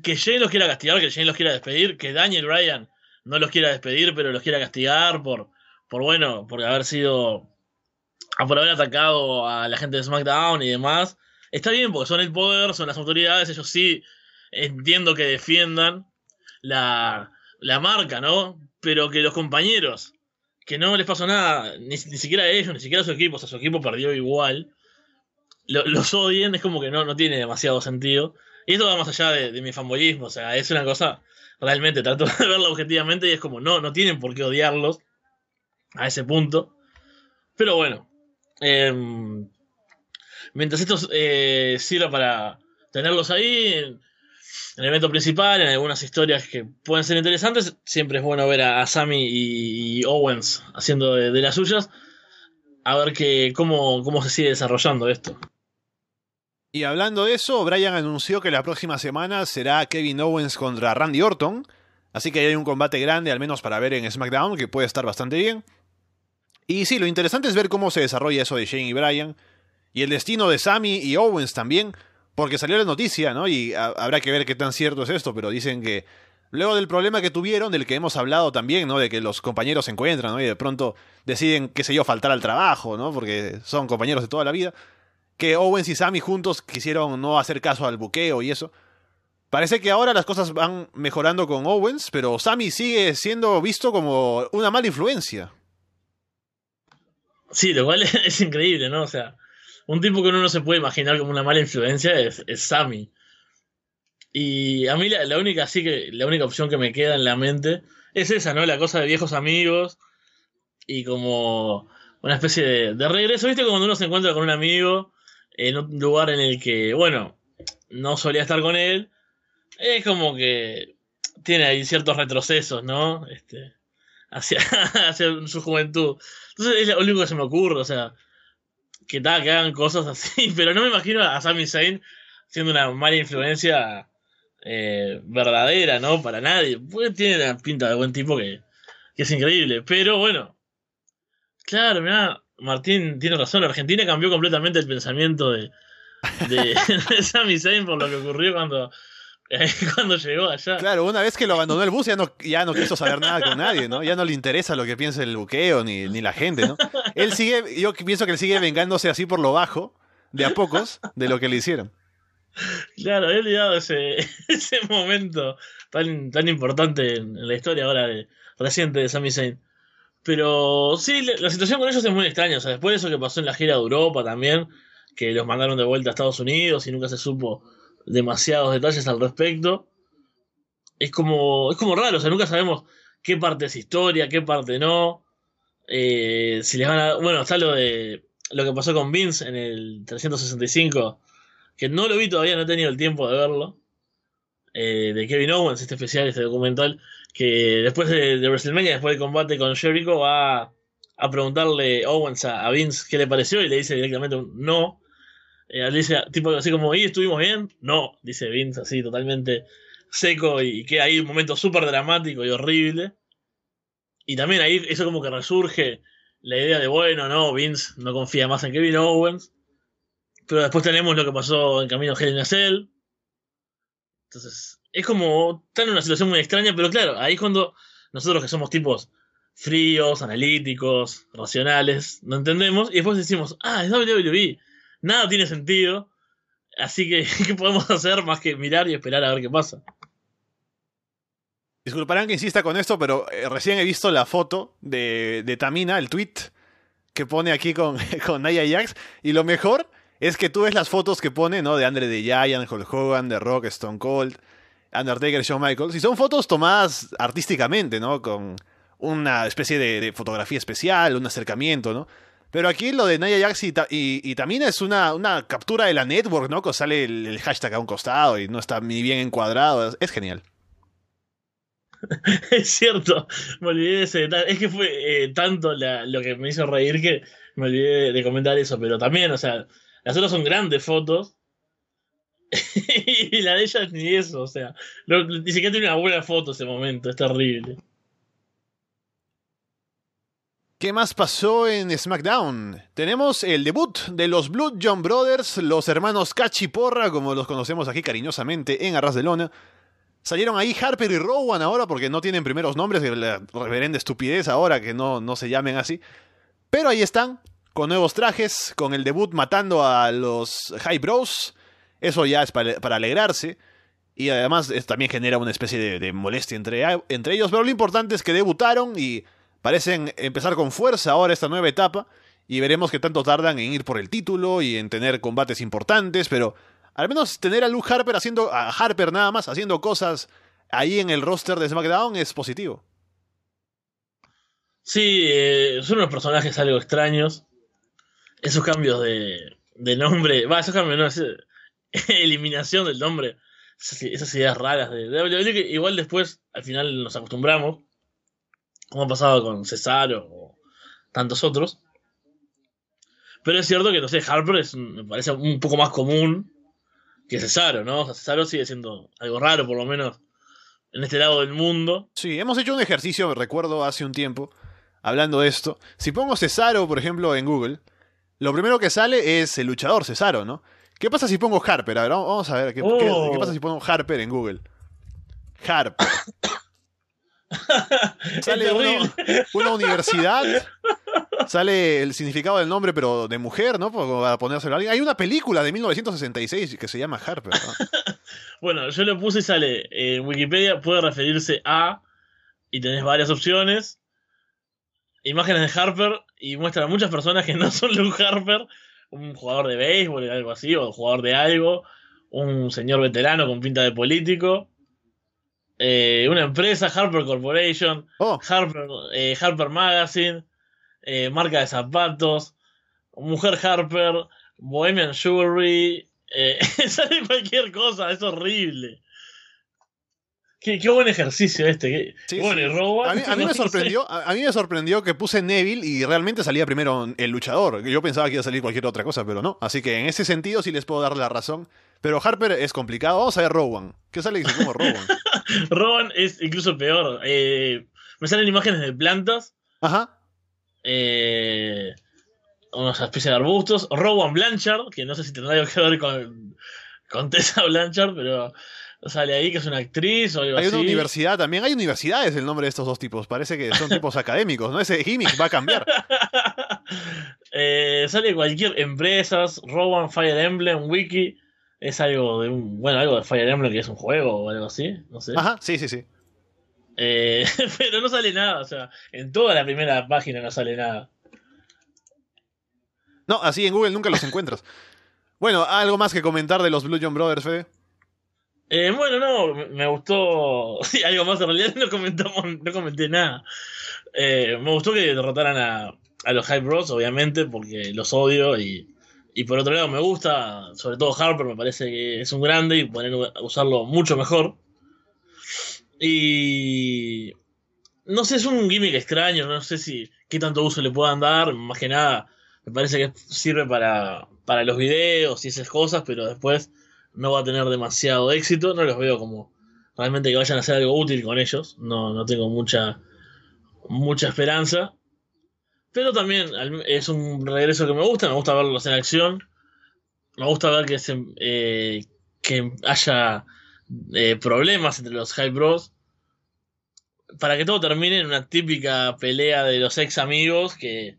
Que Shane los quiera castigar, que Shane los quiera despedir, que Daniel Bryan no los quiera despedir, pero los quiera castigar por. Por bueno, por haber sido. Por haber atacado a la gente de SmackDown y demás. Está bien, porque son el poder, son las autoridades, ellos sí entiendo que defiendan la, la marca, ¿no? Pero que los compañeros, que no les pasó nada, ni, siquiera a ellos, ni siquiera a su equipo, o sea, su equipo perdió igual, los odien, es como que no, no tiene demasiado sentido. Y esto va más allá de, mi fanboyismo, o sea, es una cosa, realmente trato de verla objetivamente y es como, no, no tienen por qué odiarlos a ese punto. Pero bueno, em, mientras esto eh, sirva para tenerlos ahí, el evento principal, en algunas historias que pueden ser interesantes, siempre es bueno ver a, Sammy y, Owens haciendo de, las suyas, a ver que, cómo, cómo se sigue desarrollando esto. Y hablando de eso, Brian anunció que la próxima semana será Kevin Owens contra Randy Orton, así que hay un combate grande, al menos para ver en SmackDown, que puede estar bastante bien. Y sí, lo interesante es ver cómo se desarrolla eso de Shane y Brian, y el destino de Sammy y Owens también, porque salió la noticia, ¿no? Y habrá que ver qué tan cierto es esto, pero dicen que luego del problema que tuvieron, del que hemos hablado también, ¿no? De que los compañeros se encuentran, ¿no? Y de pronto deciden, qué sé yo, faltar al trabajo, ¿no? Porque son compañeros de toda la vida. Que Owens y Sammy juntos quisieron no hacer caso al buqueo y eso. Parece que ahora las cosas van mejorando con Owens, pero Sammy sigue siendo visto como una mala influencia. Sí, lo cual es increíble, ¿no? O sea, un tipo que uno no se puede imaginar como una mala influencia es, es Sammy. Y a mí la, única así que la única opción que me queda en la mente es esa, ¿no? La cosa de viejos amigos y como una especie de, de regreso, ¿viste? Cuando uno se encuentra con un amigo en un lugar en el que, bueno, no solía estar con él, es como que tiene ahí ciertos retrocesos, ¿no? Este, hacia, hacia su juventud. Entonces es lo único que se me ocurre, o sea, que, que hagan cosas así, pero no me imagino a Sami Zayn siendo una mala influencia eh, verdadera, ¿no? Para nadie. Pues tiene la pinta de buen tipo que, que es increíble, pero bueno. Claro, mira, Martín tiene razón, Argentina cambió completamente el pensamiento de, de, Sami Zayn por lo que ocurrió cuando, cuando llegó allá. Claro, una vez que lo abandonó el bus ya no, ya no quiso saber nada con nadie, ¿no? Ya no le interesa lo que piensa el buqueo ni, ni la gente, ¿no? Él sigue, yo pienso que él sigue vengándose así por lo bajo, de a pocos, de lo que le hicieron. Claro, he olvidado ese, ese momento tan, tan importante en, la historia ahora de, reciente de Sami Zayn. Pero sí, la, la, situación con ellos es muy extraña. O sea, después de eso que pasó en la gira de Europa también, que los mandaron de vuelta a Estados Unidos y nunca se supo demasiados detalles al respecto. Es como, es como raro, o sea, nunca sabemos qué parte es historia, qué parte no. Eh, si les van a. Bueno, está lo de. Lo que pasó con Vince en el 365, que no lo vi todavía, no he tenido el tiempo de verlo. Eh, de Kevin Owens, este especial, este documental, que después de, de, WrestleMania, después del combate con Jericho, va a, preguntarle Owens a, Vince qué le pareció y le dice directamente un no. Eh, dice, tipo así como, ¿y estuvimos bien? No, dice Vince así totalmente seco y que hay un momento súper dramático y horrible. Y también ahí eso como que resurge la idea de, bueno, no, Vince no confía más en Kevin Owens. Pero después tenemos lo que pasó en Camino Hell in Cell. Entonces, es como, está en una situación muy extraña, pero claro, ahí es cuando nosotros que somos tipos fríos, analíticos, racionales, no entendemos y después decimos, ah, es WWE nada tiene sentido. Así que, ¿qué podemos hacer más que mirar y esperar a ver qué pasa? Disculparán que insista con esto, pero eh, recién he visto la foto de, de Tamina, el tweet que pone aquí con, con Naya Jax. Y lo mejor es que tú ves las fotos que pone, ¿no? De Andre de Giant, Hulk Hogan, de Rock, Stone Cold, Undertaker, Shawn Michaels. Y son fotos tomadas artísticamente, ¿no? Con una especie de fotografía especial, un acercamiento, ¿no? Pero aquí lo de Naya Jax y, y, Tamina es una, una, captura de la network, ¿no? Que sale el, hashtag a un costado y no está ni bien encuadrado. Es, genial. es cierto, me olvidé de ese detalle. Es que fue eh, tanto lo que me hizo reír que me olvidé de comentar eso. Pero también, o sea, las otras son grandes fotos. y la de ella ni eso, o sea, ni siquiera tiene una buena foto ese momento, es terrible. ¿Qué más pasó en SmackDown? Tenemos el debut de los Blood John Brothers, los hermanos Cachiporra, como los conocemos aquí cariñosamente en Arras de Lona. Salieron ahí Harper y Rowan ahora porque no tienen primeros nombres, la reverenda estupidez ahora que no, no se llamen así. Pero ahí están, con nuevos trajes, con el debut matando a los High Bros. Eso ya es para, alegrarse. Y además también genera una especie de, de molestia entre, entre ellos. Pero lo importante es que debutaron y parecen empezar con fuerza ahora esta nueva etapa y veremos qué tanto tardan en ir por el título y en tener combates importantes, pero al menos tener a Luke Harper haciendo a Harper nada más haciendo cosas ahí en el roster de SmackDown es positivo. Sí, eh, son unos personajes algo extraños. Esos cambios de, nombre, va, esos cambios no, eliminación del nombre, esas, ideas raras de, de, igual después al final nos acostumbramos como ha pasado con Cesaro o tantos otros. Pero es cierto que, no sé, Harper es, me parece un poco más común que Cesaro, ¿no? O sea, Cesaro sigue siendo algo raro, por lo menos, en este lado del mundo. Sí, hemos hecho un ejercicio, me recuerdo, hace un tiempo, hablando de esto. Si pongo Cesaro, por ejemplo, en Google, lo primero que sale es el luchador Cesaro, ¿no? ¿Qué pasa si pongo Harper? A ver, vamos a ver, ¿qué, oh. ¿qué, qué pasa si pongo Harper en Google? Harper. sale una, una, universidad, sale el significado del nombre, pero de mujer, ¿no? Para ponérselo a alguien. Hay una película de 1966 que se llama Harper. ¿no? bueno, yo lo puse y sale en Wikipedia, puede referirse a, y tenés varias opciones, imágenes de Harper, y muestra a muchas personas que no son Luke Harper, un jugador de béisbol o algo así, o jugador de algo, un señor veterano con pinta de político eh, una empresa, Harper Corporation, oh. Harper, eh, Harper Magazine, eh, marca de zapatos, Mujer Harper, Bohemian Jewelry, sale cualquier cosa, es horrible. Qué, qué, buen ejercicio este. Qué, bueno, a, mí, a mí, me sorprendió, a, mí me sorprendió que puse Neville y realmente salía primero el luchador. Yo pensaba que iba a salir cualquier otra cosa, pero no. Así que en ese sentido sí les puedo dar la razón. Pero Harper es complicado. Vamos a ver Rowan. ¿Qué sale dice como Rowan? Rowan es incluso peor. Eh, me salen imágenes de plantas. Ajá. Eh, unas especies de arbustos. Rowan Blanchard, que no sé si tendrá algo que ver con, con Tessa Blanchard, pero sale ahí, que es una actriz o algo Hay así. una universidad también. Hay universidades el nombre de estos dos tipos. Parece que son tipos académicos, ¿no? Ese gimmick va a cambiar. Eh, sale cualquier empresas, Rowan, Fire Emblem, Wiki. Es algo de un. Bueno, algo de Fire Emblem que es un juego o algo así. No sé. Ajá, sí, sí, sí. Eh, pero no sale nada, o sea, en toda la primera página no sale nada. No, así en Google nunca los encuentras. Bueno, ¿algo más que comentar de los Blue John Brothers, Fede? Eh, bueno, no, me- gustó. Sí, algo más en realidad no comentamos, no comenté nada. Eh, me gustó que derrotaran a, a los Hype Bros, obviamente, porque los odio y, y por otro lado me gusta, sobre todo Harper, me parece que es un grande y poder usarlo mucho mejor. Y no sé, es un gimmick extraño, no sé si qué tanto uso le puedan dar, más que nada me parece que sirve para, para los videos y esas cosas, pero después no va a tener demasiado éxito, no los veo como realmente que vayan a hacer algo útil con ellos, no, no tengo mucha, mucha esperanza. Pero también es un regreso que me gusta, me gusta verlos en acción, me gusta ver que, se, eh, que haya eh, problemas entre los Hype Bros. Para que todo termine en una típica pelea de los ex amigos que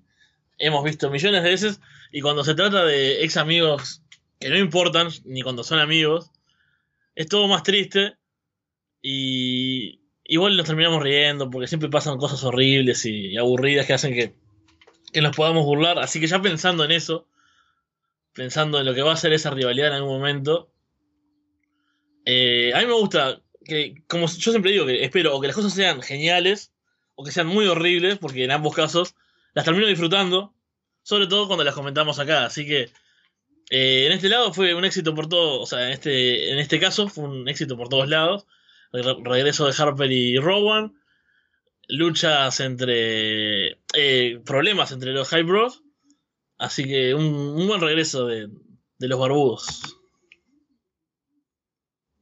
hemos visto millones de veces. Y cuando se trata de ex amigos que no importan, ni cuando son amigos, es todo más triste. Y igual nos terminamos riendo porque siempre pasan cosas horribles y aburridas que hacen que, que nos podamos burlar. Así que ya pensando en eso, pensando en lo que va a ser esa rivalidad en algún momento, eh, a mí me gusta que, como yo siempre digo, que espero o que las cosas sean geniales o que sean muy horribles, porque en ambos casos las termino disfrutando, sobre todo cuando las comentamos acá. Así que eh, en este lado fue un éxito por todo, o sea, en este, en este caso fue un éxito por todos lados. Re- regreso de Harper y Rowan, luchas entre. eh, problemas entre los High Bros. Así que un, un buen regreso de, de los barbudos.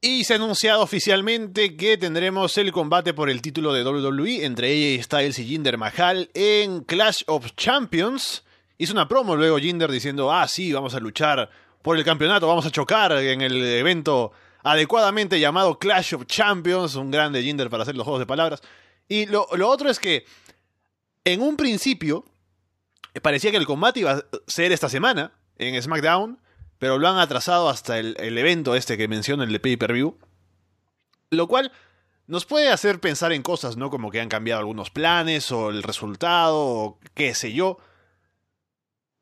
Y se ha anunciado oficialmente que tendremos el combate por el título de WWE entre AJ Styles y Jinder Mahal en Clash of Champions. Hizo una promo luego Jinder diciendo, ah, sí, vamos a luchar por el campeonato, vamos a chocar en el evento adecuadamente llamado Clash of Champions. Un grande Jinder para hacer los juegos de palabras. Y lo, lo otro es que en un principio parecía que el combate iba a ser esta semana en SmackDown, pero lo han atrasado hasta el, el evento este que menciono, el pay-per-view. Lo cual nos puede hacer pensar en cosas, ¿no? Como que han cambiado algunos planes o el resultado o qué sé yo.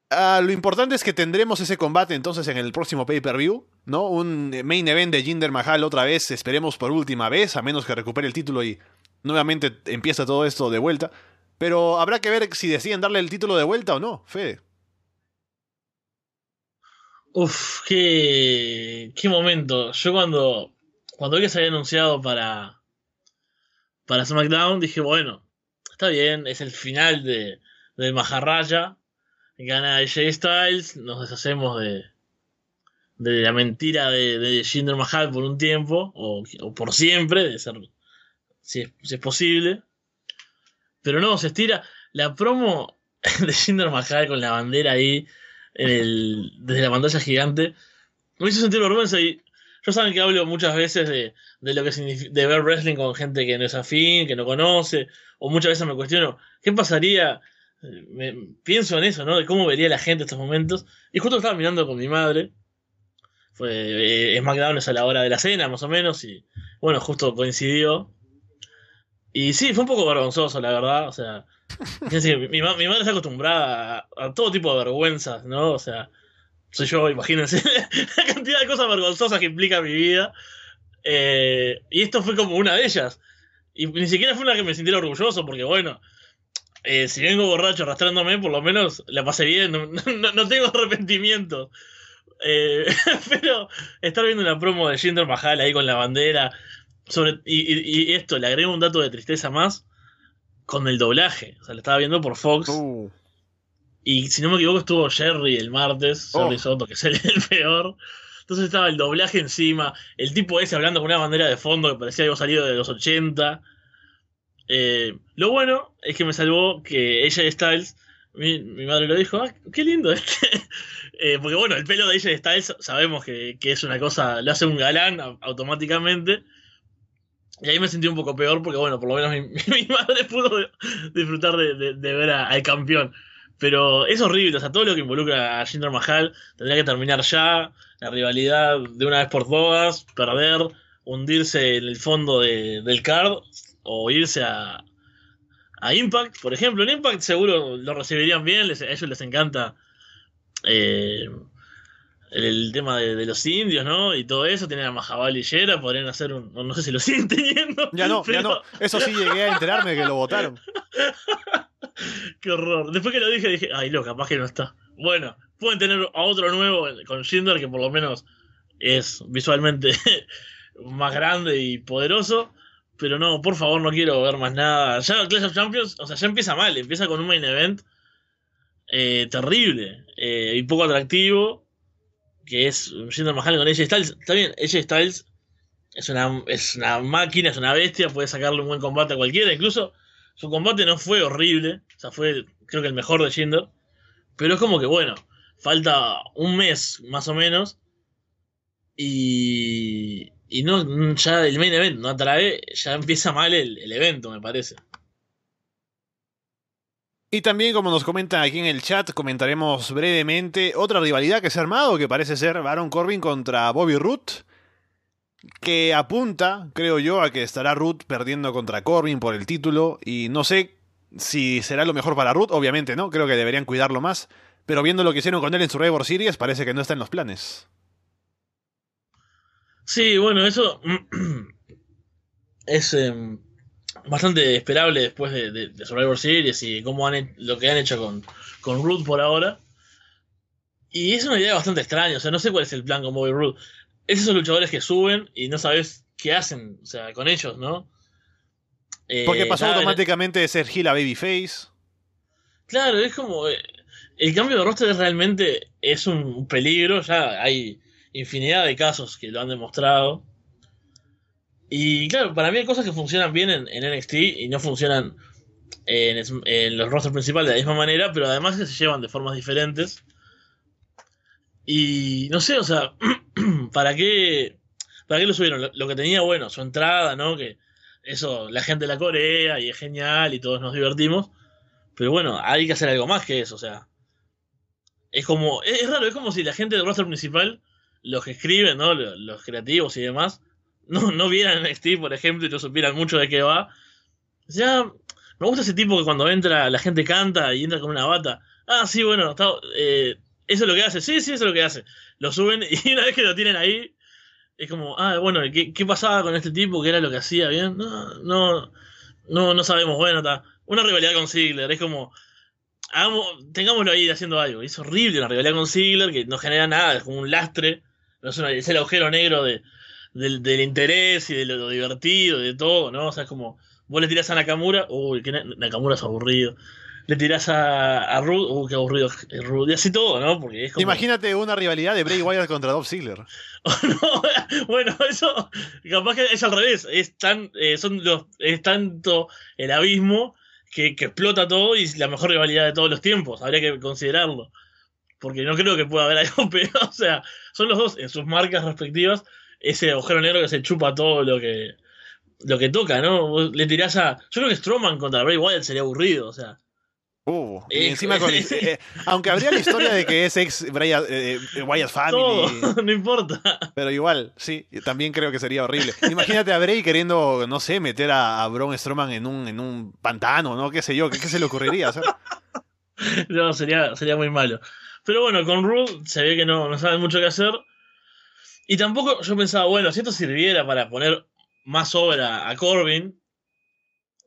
Ah, lo importante es que tendremos ese combate entonces en el próximo pay-per-view, ¿no? Un main event de Jinder Mahal otra vez, esperemos por última vez, a menos que recupere el título y nuevamente empieza todo esto de vuelta. Pero habrá que ver si deciden darle el título de vuelta o no, Fede. Uf, qué, qué momento. Yo cuando, cuando que se había anunciado para, para SmackDown, dije, bueno, está bien, es el final de, de Maharaya. Gana AJ Styles, nos deshacemos de, de la mentira de, de Jinder Mahal por un tiempo, o, o por siempre, de ser, si es, si es posible. Pero no, se estira. La promo de Jinder Mahal con la bandera ahí en el, desde la pantalla gigante me hizo sentir vergüenza y yo saben que hablo muchas veces de, de lo que significa de ver wrestling con gente que no es afín, que no conoce, o muchas veces me cuestiono, ¿qué pasaría? Me, pienso en eso, ¿no? De cómo vería la gente estos momentos. Y justo estaba mirando con mi madre. Fue, eh, SmackDown es a la hora de la cena, más o menos, y bueno, justo coincidió. Y sí, fue un poco vergonzoso, la verdad. O sea, fíjense que mi, ma- mi madre está acostumbrada a, a todo tipo de vergüenzas, ¿no? O sea, soy yo, imagínense la cantidad de cosas vergonzosas que implica mi vida. Eh, y esto fue como una de ellas. Y ni siquiera fue una que me sintiera orgulloso, porque bueno, eh, si vengo borracho arrastrándome, por lo menos la pasé bien, no, no- no tengo arrepentimiento. Eh, pero estar viendo una promo de Jinder Mahal ahí con la bandera, sobre, y, y- y esto, le agrego un dato de tristeza más, con el doblaje. O sea, lo estaba viendo por Fox. Uh, Y si no me equivoco, estuvo Jerry el martes, Jerry Oh. Soto, que es el, el peor. Entonces estaba el doblaje encima, el tipo ese hablando con una bandera de fondo que parecía algo salido de los 80. Eh, lo bueno es que me salvó que ella Styles mi, mi madre lo dijo, ah, qué lindo este. Eh, porque bueno, el pelo de AJ Styles sabemos que, que es una cosa, lo hace un galán automáticamente. Y ahí me sentí un poco peor porque bueno, por lo menos mi, mi madre pudo disfrutar de, de- ver al campeón. Pero es horrible, o sea, todo lo que involucra a Jinder Mahal tendría que terminar ya, la rivalidad de una vez por todas, perder, hundirse en el fondo de- del card o irse a, a Impact, por ejemplo. En Impact seguro lo recibirían bien, les- a ellos les encanta eh, el, tema de, de los indios, ¿no? Y todo eso, tienen a Yera, podrían hacer un... No sé si lo siguen teniendo. Ya no, ya no. Eso sí llegué a enterarme que lo votaron. Qué horror. Después que lo dije, dije, ay, no, capaz que no está. Bueno, pueden tener a otro nuevo con Shinder que por lo menos es visualmente más grande y poderoso. Pero no, por favor, no quiero ver más nada. Ya Clash of Champions, o sea, ya empieza mal. Empieza con un main event eh, terrible eh, y poco atractivo. Que es Jinder Mahal con AJ Styles. Está bien, AJ Styles es una, es una máquina, es una bestia. Puede sacarle un buen combate a cualquiera. Incluso su combate no fue horrible. O sea, fue creo que el mejor de Jinder. Pero es como que, bueno, falta un mes más o menos. Y, y no, ya el main event no atrae, ya empieza mal el, el evento, me parece. Y también, como nos comentan aquí en el chat, comentaremos brevemente otra rivalidad que se ha armado, que parece ser Baron Corbin contra Bobby Root, que apunta, creo yo, a que estará Root perdiendo contra Corbin por el título, y no sé si será lo mejor para Root, obviamente no, creo que deberían cuidarlo más, pero viendo lo que hicieron con él en Survivor Series, parece que no está en los planes. Sí, bueno, eso es eh, bastante esperable después de, de, de, Survivor Series y cómo han lo que han hecho con, con Root por ahora. Y es una idea bastante extraña, o sea, no sé cuál es el plan con Bobby Root. Es esos luchadores que suben y no sabes qué hacen, o sea, con ellos, ¿no? Eh, Porque pasó automáticamente de ser heel a Babyface. Claro, es como. Eh, el cambio de roster realmente es un peligro, ya hay infinidad de casos que lo han demostrado. Y claro, para mí hay cosas que funcionan bien en, en NXT y no funcionan en, en, los rosters principales de la misma manera, pero además se llevan de formas diferentes. Y no sé, o sea, ¿para qué, ¿para qué lo subieron? Lo, que tenía bueno, su entrada, ¿no? Que eso, la gente la corea y es genial y todos nos divertimos. Pero bueno, hay que hacer algo más que eso, o sea. Es como, es, raro, es como si la gente del roster principal, los que escriben, ¿no? Los creativos y demás, no, no vieran NXT, por ejemplo, y no supieran mucho de qué va. Sea, me gusta ese tipo que cuando entra la gente canta y entra con una bata. Ah, sí, bueno, está, eh, eso es lo que hace. Sí, sí, eso es lo que hace. Lo suben y una vez que lo tienen ahí, es como, ah, bueno, ¿qué, qué pasaba con este tipo? ¿Qué era lo que hacía? Bien, no, no, no, no sabemos. Bueno, está. Una rivalidad con Ziggler, es como, hagamos, tengámoslo ahí haciendo algo. Es horrible una rivalidad con Ziggler que no genera nada, es como un lastre. Es el agujero negro de, del, del, interés y de lo, lo, divertido, de todo, ¿no? O sea, es como, vos le tirás a Nakamura, uy, que Nakamura es aburrido. Le tirás a, a Rude, uy, qué aburrido es Rude. Y así todo, ¿no? Porque es como... Imagínate una rivalidad de Bray Wyatt contra Dolph Ziggler. no, bueno, eso capaz que es al revés. Es, tan, eh, son los, es tanto el abismo que, que, explota todo y es la mejor rivalidad de todos los tiempos. Habría que considerarlo. Porque no creo que pueda haber algo peor. O sea, son los dos en sus marcas respectivas. Ese agujero negro que se chupa todo lo que lo que toca, ¿no? Vos le tirás a. Yo creo que Strowman contra Bray Wyatt sería aburrido, o sea. Uh, y encima con. eh, aunque habría la historia de que es ex Brian, eh, Wyatt Family. Todo, no importa. Pero igual, sí, también creo que sería horrible. Imagínate a Bray queriendo, no sé, meter a, a Braun Strowman en un, en un pantano, ¿no? ¿Qué sé yo? ¿Qué, qué se le ocurriría no, sería, sería muy malo. Pero bueno, con Rude se ve que no, no saben mucho qué hacer. Y tampoco yo pensaba, bueno, si esto sirviera para poner más obra a Corbin.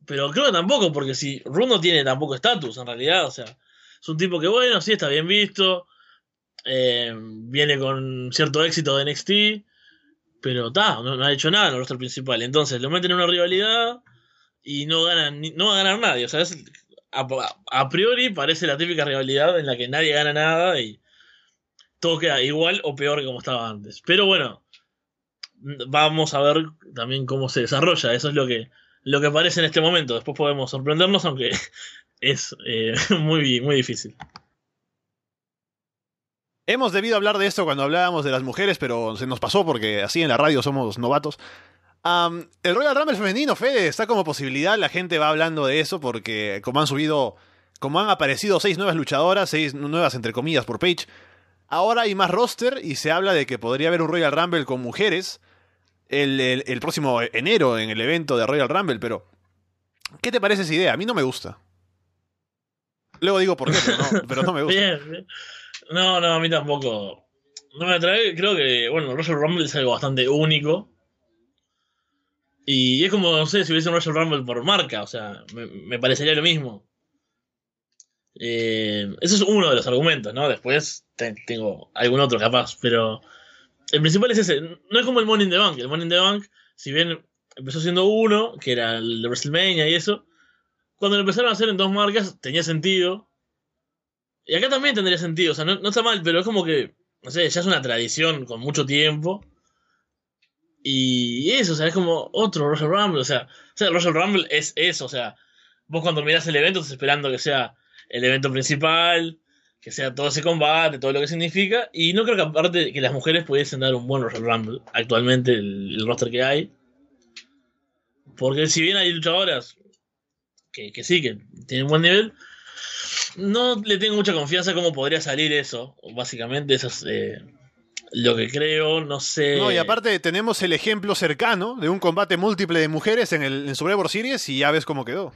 Pero creo que tampoco, porque si Rude no tiene tampoco estatus en realidad, o sea, es un tipo que bueno, sí está bien visto, eh, viene con cierto éxito de NXT, pero ta, no, no, ha hecho nada en el roster principal. Entonces lo meten en una rivalidad y no ganan, no va a ganar nadie, o sea, es, a, a, priori parece la típica rivalidad en la que nadie gana nada y todo queda igual o peor que como estaba antes. Pero bueno, vamos a ver también cómo se desarrolla. Eso es lo que, lo que parece en este momento. Después podemos sorprendernos, aunque es eh, muy, muy difícil. Hemos debido hablar de esto cuando hablábamos de las mujeres, pero se nos pasó porque así en la radio somos novatos. Am, el Royal Rumble femenino, Fede, está como posibilidad. La gente va hablando de eso porque como han subido, como han aparecido seis nuevas luchadoras, seis nuevas entre comillas por page, ahora hay más roster y se habla de que podría haber un Royal Rumble con mujeres el, próximo enero en el evento de Royal Rumble, pero ¿qué te parece esa idea? A mí no me gusta. Luego digo por qué, pero no, pero no me gusta. No, no, a mí tampoco. No me atrae. Creo que, bueno, Royal Rumble es algo bastante único. Y es como, no sé, si hubiese un Royal Rumble por marca. O sea, me, parecería lo mismo. Eh, ese es uno de los argumentos, ¿no? Después tengo algún otro capaz. Pero el principal es ese. No es como el Money in the Bank. El Money in the Bank, si bien empezó siendo uno, que era el de WrestleMania y eso. Cuando lo empezaron a hacer en dos marcas, tenía sentido. Y acá también tendría sentido, o sea, no, está mal, pero es como que, no sé, ya es una tradición con mucho tiempo. Y eso, o sea, es como otro Royal Rumble, o sea, o sea, Royal Rumble es eso, o sea, vos cuando mirás el evento estás esperando que sea el evento principal, que sea todo ese combate, todo lo que significa, y no creo que aparte que las mujeres pudiesen dar un buen Rumble, actualmente el, el roster que hay. Porque si bien hay luchadoras que, que sí, que tienen buen nivel, no le tengo mucha confianza cómo podría salir eso. Básicamente, eso es eh, lo que creo. No sé. No, y aparte tenemos el ejemplo cercano de un combate múltiple de mujeres en el en Survivor Series y ya ves cómo quedó.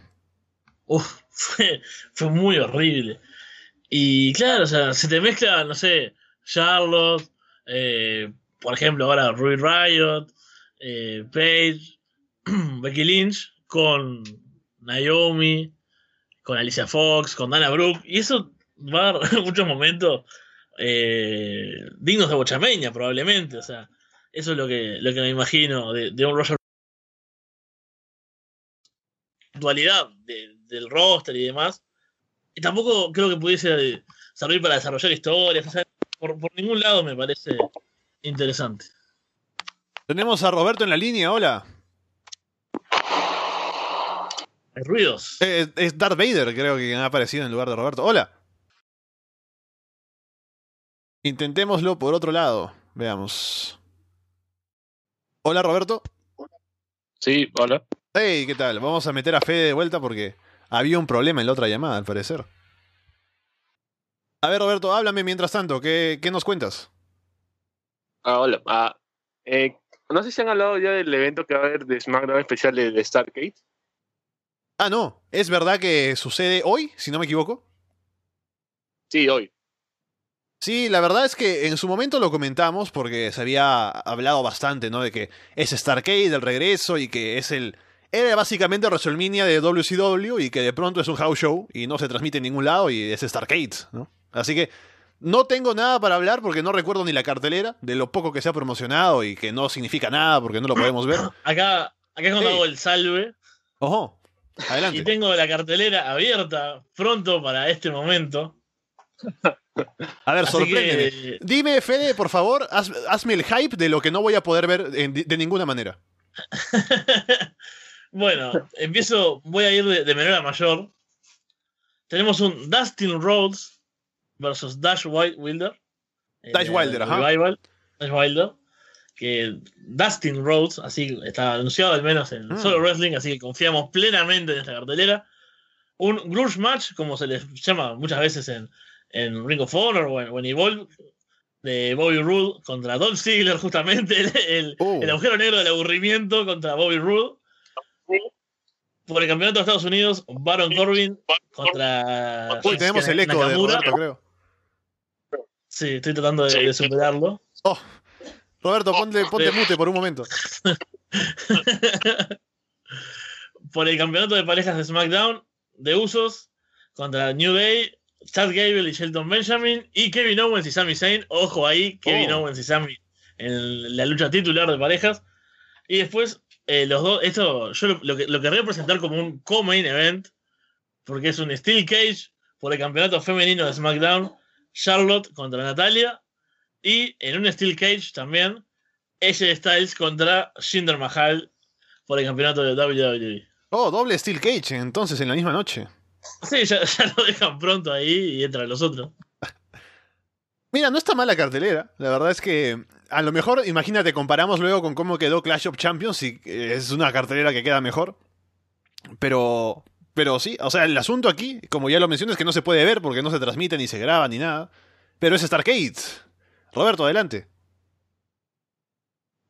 Uf, fue, fue muy horrible. Y claro, o sea, se te mezcla, no sé, Charlotte, eh, por ejemplo, ahora Ruby Riot, eh, Paige, Becky Lynch, con Naomi, con Alicia Fox, con Dana Brooke, y eso va a muchos momentos eh, dignos de bochameña, probablemente. O sea, eso es lo que, lo que me imagino de, un Royal actualidad de- del roster y demás. Tampoco creo que pudiese servir para desarrollar historias. o sea, por, por ningún lado me parece interesante. Tenemos a Roberto en la línea, hola. Hay ruidos. Eh, es Darth Vader, creo que ha aparecido en lugar de Roberto. Hola. Intentémoslo por otro lado. Veamos. Hola, Roberto. Sí, hola. Hey, ¿qué tal? Vamos a meter a Fede de vuelta porque había un problema en la otra llamada, al parecer. A ver, Roberto, háblame mientras tanto. ¿Qué, qué nos cuentas? Ah, hola. Ah, eh, no sé si han hablado ya del evento que va a haber de SmackDown especial de, Stargate. Ah, no. ¿Es verdad que sucede hoy, si no me equivoco? Sí, hoy. Sí, la verdad es que en su momento lo comentamos porque se había hablado bastante, ¿no? De que es Starcade el regreso y que es el... Era básicamente WrestleMania de WCW y que de pronto es un house show y no se transmite en ningún lado y es Starcade, ¿no? Así que no tengo nada para hablar porque no recuerdo ni la cartelera de lo poco que se ha promocionado y que no significa nada porque no lo podemos ver. Acá, acá es cuando Sí. hago el salve. Ojo, Y adelante. tengo la cartelera abierta pronto para este momento. A ver, sorpréndeme. que, Dime, Fede, por favor, haz- hazme el hype de lo que no voy a poder ver de ninguna manera. bueno, empiezo, voy a ir de, de menor a mayor. Tenemos un Dustin Rhodes versus Dash Wi- Wilder. Dash Eh, Wilder, ajá. Revival, Dash Wilder. Que Dustin Rhodes, así está anunciado al menos en Mm. Solo Wrestling, así que confiamos plenamente en esta cartelera. Un Grudge Match, como se les llama muchas veces en, en Ring of Honor o en, o en Evolve, de Bobby Roode contra Dolph Ziggler, justamente, el, el- Oh. el agujero negro del aburrimiento contra Bobby Roode. Por el campeonato de Estados Unidos, Baron Corbin contra. Uy, tenemos el eco de. Roberto, creo. Sí, estoy tratando de, de superarlo. Oh, Roberto, ponte, ponte mute por un momento. por el campeonato de parejas de SmackDown, de Usos, contra New Day, Chad Gable y Shelton Benjamin, y Kevin Owens y Sami Zayn. Ojo ahí, Kevin Oh. Owens y Sami en la lucha titular de parejas. Y después, eh, los dos, esto yo lo, lo que, lo querría presentar como un co-main event, porque es un Steel Cage por el campeonato femenino de SmackDown, Charlotte contra Natalia, y en un Steel Cage también, AJ Styles contra Jinder Mahal por el campeonato de WWE. Oh, doble Steel Cage, entonces en la misma noche. Sí, ya, ya lo dejan pronto ahí y entran los otros. Mira, no está mala cartelera. La verdad es que a lo mejor, imagínate, comparamos luego con cómo quedó Clash of Champions y es una cartelera que queda mejor. Pero, pero sí, o sea, el asunto aquí, como ya lo mencioné, es que no se puede ver porque no se transmite ni se graba ni nada. Pero es Starcade. Roberto, adelante.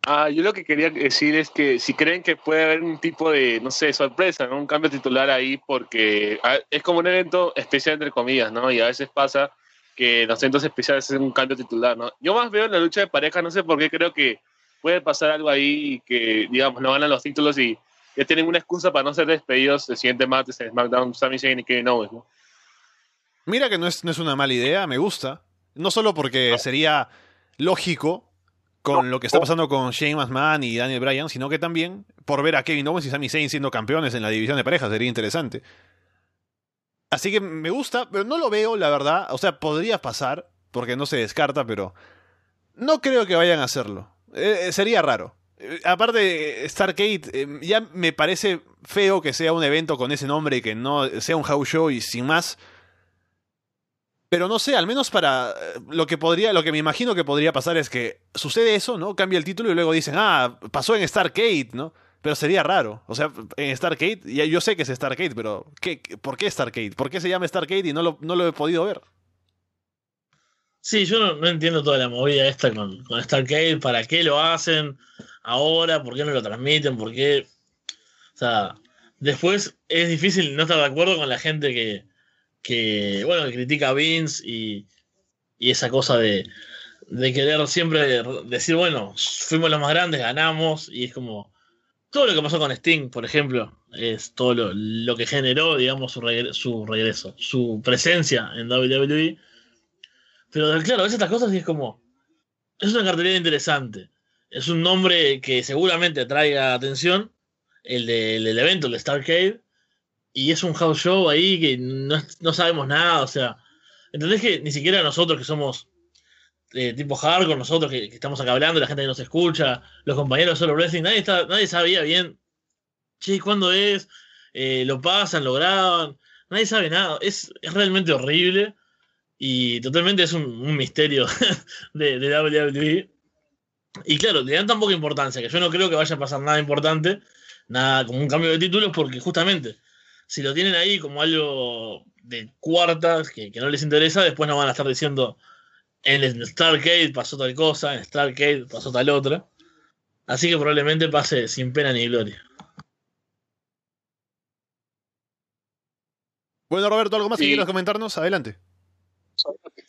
Ah, yo lo que quería decir es que si creen que puede haber un tipo de, no sé, sorpresa, ¿no? Un cambio titular ahí porque ah, es como un evento especial entre comillas, ¿no? Y a veces pasa que los eventos especiales hacen un cambio titular, ¿no? Yo más veo en la lucha de pareja, no sé por qué creo que puede pasar algo ahí y que, digamos, no ganan los títulos y ya tienen una excusa para no ser despedidos el siguiente martes en SmackDown, Sami Zayn y Kevin Owens, ¿no? Mira que no es, no es una mala idea, me gusta. No solo porque sería lógico con lo que está pasando con Shane McMahon y Daniel Bryan, sino que también por ver a Kevin Owens y Sami Zayn siendo campeones en la división de parejas sería interesante. Así que me gusta, pero no lo veo, la verdad. O sea, podría pasar, porque no se descarta, pero no creo que vayan a hacerlo. Eh, sería raro. Eh, aparte, Starcade, eh, ya me parece feo que sea un evento con ese nombre y que no sea un house show y sin más. Pero no sé, al menos para eh, lo que podría, lo que me imagino que podría pasar es que sucede eso, ¿no? Cambia el título y luego dicen, ah, pasó en Starcade, ¿no? Pero sería raro. O sea, en Starcade, ya yo sé que es Starcade, pero ¿qué, ¿por qué Starcade? ¿Por qué se llama Starcade y no lo, no lo he podido ver? Sí, yo no, entiendo toda la movida esta con, con Starcade, para qué lo hacen ahora, por qué no lo transmiten, por qué. O sea, después es difícil no estar de acuerdo con la gente que, que bueno, que critica a Vince y, y esa cosa de, de querer siempre decir, bueno, fuimos los más grandes, ganamos, y es como todo lo que pasó con Sting, por ejemplo, es todo lo, que generó, digamos, su, regre- su regreso, su presencia en WWE. Pero claro, ves estas cosas y es como, es una cartelera interesante, es un nombre que seguramente traiga atención, el del evento, el de Starcade, y es un house show ahí que no, no sabemos nada, o sea, ¿entendés que ni siquiera nosotros que somos eh, tipo hardcore, nosotros que, estamos acá hablando, la gente que nos escucha, los compañeros de Solo Wrestling, nadie, sabía bien, che, ¿cuándo es? Eh, lo pasan, lo graban, nadie sabe nada, es, es realmente horrible y totalmente es un, un misterio de, de WWE. Y claro, le dan tan poca importancia que yo no creo que vaya a pasar nada importante, nada como un cambio de títulos, porque justamente si lo tienen ahí como algo de cuartas que, que no les interesa, después no van a estar diciendo en Starcade pasó tal cosa, en Starcade pasó tal otra. Así que probablemente pase sin pena ni gloria. Bueno, Roberto, ¿algo más que quieras comentarnos? Adelante.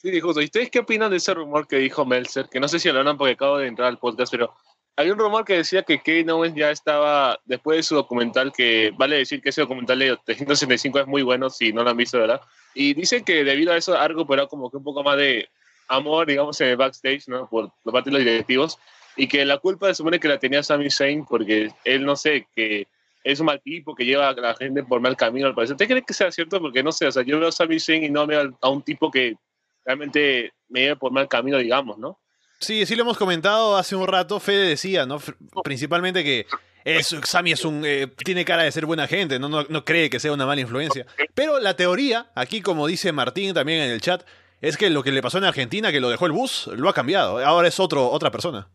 Sí, justo. ¿Y ustedes qué opinan de ese rumor que dijo Meltzer? Que no sé si hablaron porque acabo de entrar al podcast, pero había un rumor que decía que Kevin Owens ya estaba, después de su documental, que vale decir que ese documental de 365 es muy bueno, si no lo han visto, ¿verdad? Y dicen que debido a eso ha recuperado como que un poco más de amor, digamos, en el backstage, ¿no? Por, por parte de los directivos. Y que la culpa se supone que la tenía Sami Zayn porque él, no sé, que es un mal tipo que lleva a la gente por mal camino, al parecer. ¿Usted cree que sea cierto? Porque no sé, o sea, yo veo a Sami Zayn y no veo a un tipo que realmente me lleve por mal camino, digamos, ¿no? Sí, sí lo hemos comentado hace un rato. Fede decía, ¿no? Principalmente que es, Sammy es un, eh, tiene cara de ser buena gente, ¿no? No, no cree que sea una mala influencia. Pero la teoría, aquí como dice Martín también en el chat, es que lo que le pasó en Argentina, que lo dejó el bus, lo ha cambiado. Ahora es otro, otra persona.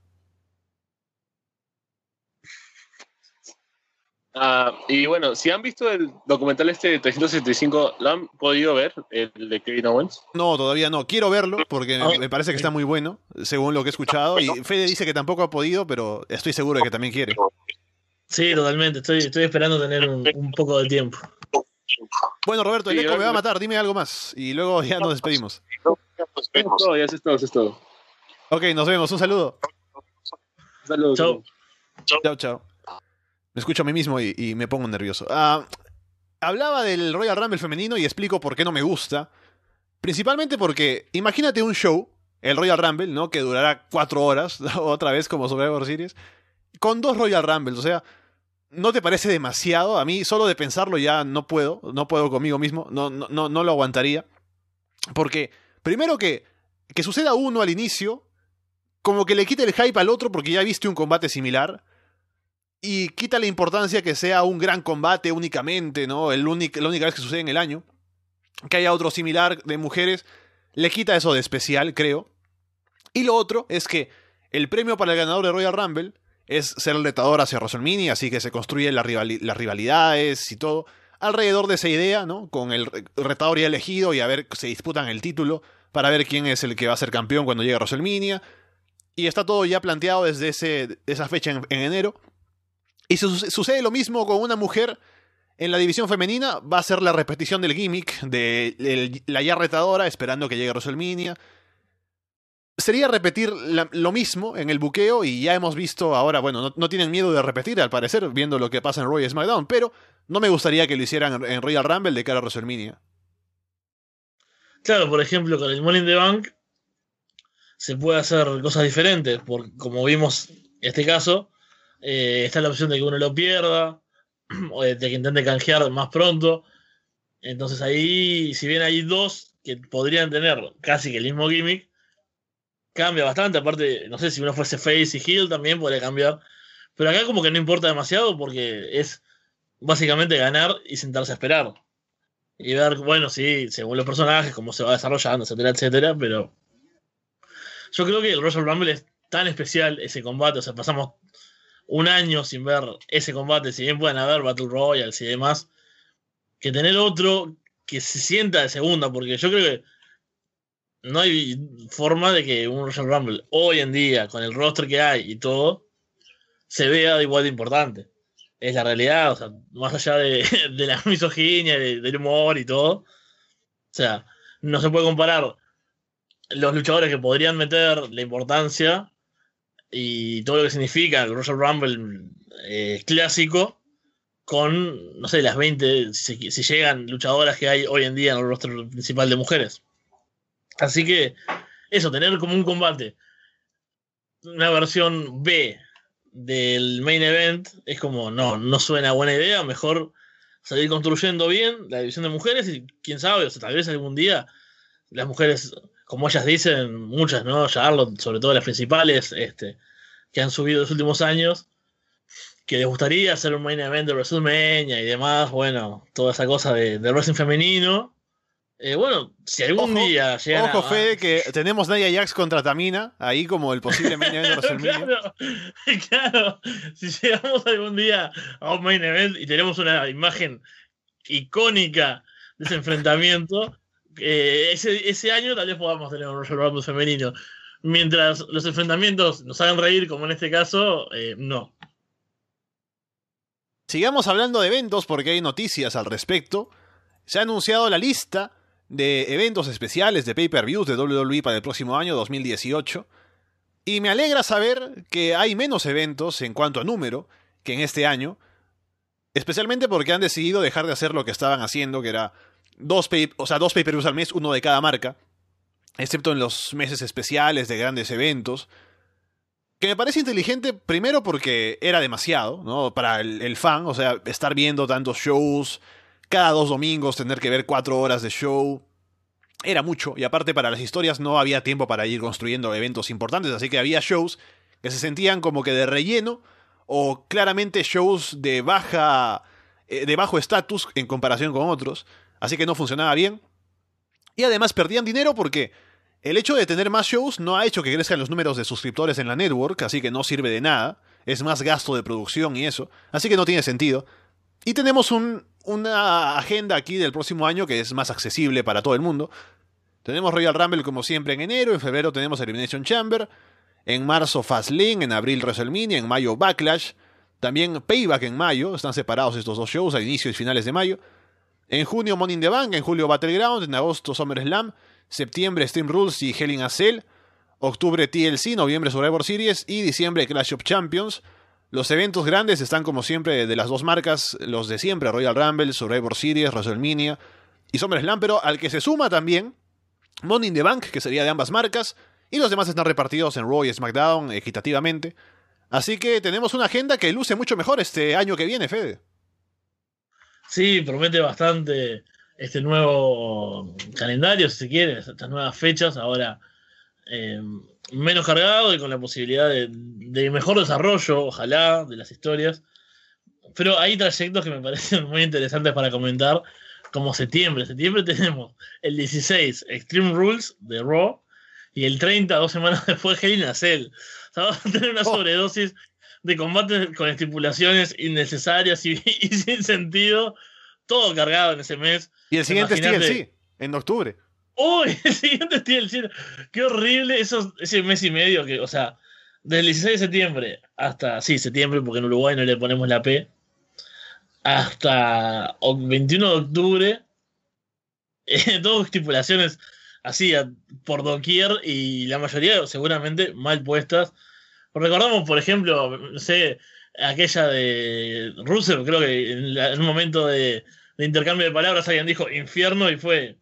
Ah, y bueno, si han visto el documental este de 365, ¿lo han podido ver? El de Kevin Owens. No, todavía no. Quiero verlo porque Ah. me parece que está muy bueno, según lo que he escuchado. Y Fede dice que tampoco ha podido, pero estoy seguro de que también quiere. Sí, totalmente. Estoy, estoy esperando tener un, un poco de tiempo. Bueno, Roberto, el Sí, eco me va a matar. Dime algo más. Y luego ya nos despedimos. Ya es todo, es todo. Ok, nos vemos. Un saludo. Saludos. Chau. Chao, chao. Me escucho a mí mismo y, y me pongo nervioso. Ah, hablaba del Royal Rumble femenino y explico por qué no me gusta. Principalmente porque, imagínate un show, el Royal Rumble, ¿no? Que durará cuatro horas, otra vez como Survivor Series, con dos Royal Rumbles. O sea, ¿no te parece demasiado? A mí, solo de pensarlo ya no puedo, no puedo conmigo mismo, no, no, no, no lo aguantaría. Porque, primero que, que suceda uno al inicio, como que le quita el hype al otro porque ya viste un combate similar y quita la importancia que sea un gran combate únicamente, ¿no? El únic- la única vez que sucede en el año. que haya otro similar de mujeres le quita eso de especial, creo. Y lo otro es que el premio para el ganador de Royal Rumble es ser el retador hacia WrestleMania, así que se construyen las, las rivalidades y todo alrededor de esa idea, ¿no? Con el retador ya elegido y a ver, se disputan el título para ver quién es el que va a ser campeón cuando llegue a. Y está todo ya planteado desde ese, esa fecha en, enero. Y sucede lo mismo con una mujer en la división femenina. Va a ser la repetición del gimmick de la ya retadora esperando que llegue a. Sería repetir lo mismo en el buqueo y ya hemos visto ahora, bueno, no, tienen miedo de repetir al parecer, viendo lo que pasa en Royal SmackDown, pero no me gustaría que lo hicieran en Royal Rumble de cara a WrestleMania. Claro, por ejemplo, con el Money in the Bank se puede hacer cosas diferentes, porque como vimos en este caso, eh, está la opción de que uno lo pierda, o de que intente canjear más pronto. Entonces ahí, si bien hay dos que podrían tener casi que el mismo gimmick, cambia bastante. Aparte, no sé si uno fuese Face y Heal también podría cambiar. Pero acá como que no importa demasiado porque es básicamente ganar y sentarse a esperar y ver, bueno, sí, según los personajes, cómo se va desarrollando, etcétera, etcétera, pero yo creo que el Royal Rumble es tan especial ese combate, o sea, pasamos un año sin ver ese combate, si bien pueden haber Battle Royals y demás, que tener otro que se sienta de segunda, porque yo creo que no hay forma de que un Royal Rumble hoy en día, con el roster que hay y todo, se vea igual de importante es la realidad, o sea, más allá de, la misoginia, del humor y todo. O sea, no se puede comparar los luchadores que podrían meter la importancia y todo lo que significa el Royal Rumble eh, clásico con, no sé, las 20, si, llegan luchadoras que hay hoy en día en el roster principal de mujeres. Así que, eso, tener como un combate, una versión B del main event es como, no, no suena buena idea, mejor salir construyendo bien la división de mujeres y quién sabe, o sea, tal vez algún día las mujeres, como ellas dicen, muchas, ¿no? Charlotte, sobre todo las principales, este, que han subido los últimos años, que les gustaría hacer un main event de WrestleMania y demás, bueno, toda esa cosa de, de wrestling femenino, eh, bueno, si algún día llega. Ojo, Fede, que tenemos Naya Jax contra Tamina, ahí como el posible main event de claro, claro, si llegamos algún día a un main event y tenemos una imagen icónica de ese enfrentamiento, eh, ese, ese, año tal vez podamos tener un Royal Rumble femenino. Mientras los enfrentamientos nos hagan reír, como en este caso, eh, no. Sigamos hablando de eventos porque hay noticias al respecto. Se ha anunciado la lista de eventos especiales de pay-per-views de WWE para el próximo año 2018. Y me alegra saber que hay menos eventos en cuanto a número que en este año, especialmente porque han decidido dejar de hacer lo que estaban haciendo, que era dos pay, o sea, dos pay-per-views al mes, uno de cada marca, excepto en los meses especiales de grandes eventos. Que me parece inteligente, primero porque era demasiado, ¿no? Para el, el fan, o sea, estar viendo tantos shows, cada dos domingos tener que ver cuatro horas de show. Era mucho, y aparte para las historias no había tiempo para ir construyendo eventos importantes, así que había shows que se sentían como que de relleno o claramente shows de baja eh, de bajo estatus en comparación con otros, así que no funcionaba bien. Y además perdían dinero porque el hecho de tener más shows no ha hecho que crezcan los números de suscriptores en la network, así que no sirve de nada. Es más gasto de producción y eso, así que no tiene sentido. Y tenemos un, una agenda aquí del próximo año que es más accesible para todo el mundo. Tenemos Royal Rumble como siempre en enero, en febrero tenemos Elimination Chamber, en marzo Fastlane, en abril WrestleMania, en mayo Backlash, también Payback en mayo, están separados estos dos shows a inicios y finales de mayo. En junio Money in the Bank, en julio Battleground, en agosto SummerSlam, septiembre Steam Rules y Hell in a Cell, octubre TLC, noviembre Survivor Series y diciembre Clash of Champions. Los eventos grandes están como siempre de las dos marcas, los de siempre, Royal Rumble, Survivor Series, WrestleMania y SummerSlam, pero al que se suma también Money in the Bank, que sería de ambas marcas, y los demás están repartidos en Raw y SmackDown equitativamente. Así que tenemos una agenda que luce mucho mejor este año que viene, Fede. Sí, promete bastante este nuevo calendario, si se quiere, estas nuevas fechas. Ahora eh, menos cargado y con la posibilidad de, mejor desarrollo, ojalá, de las historias. Pero hay trayectos que me parecen muy interesantes para comentar, como septiembre. Septiembre tenemos el 16 Extreme Rules de Raw y el 30, dos semanas después, Hell in a Cell. O sea, vamos a tener una Oh. sobredosis de combates con estipulaciones innecesarias y, y sin sentido. Todo cargado en ese mes. Y el siguiente es. TLC, en octubre. Uy, el siguiente es TLC. Qué horrible esos, ese mes y medio que, o sea, desde el 16 de septiembre hasta, sí, septiembre, porque en Uruguay no le ponemos la P, hasta o- 21 de octubre, eh, dos estipulaciones así por doquier y la mayoría seguramente mal puestas. Recordamos, por ejemplo, no sé, aquella de Russell, creo que en, la- momento de, de intercambio de palabras alguien dijo infierno y fue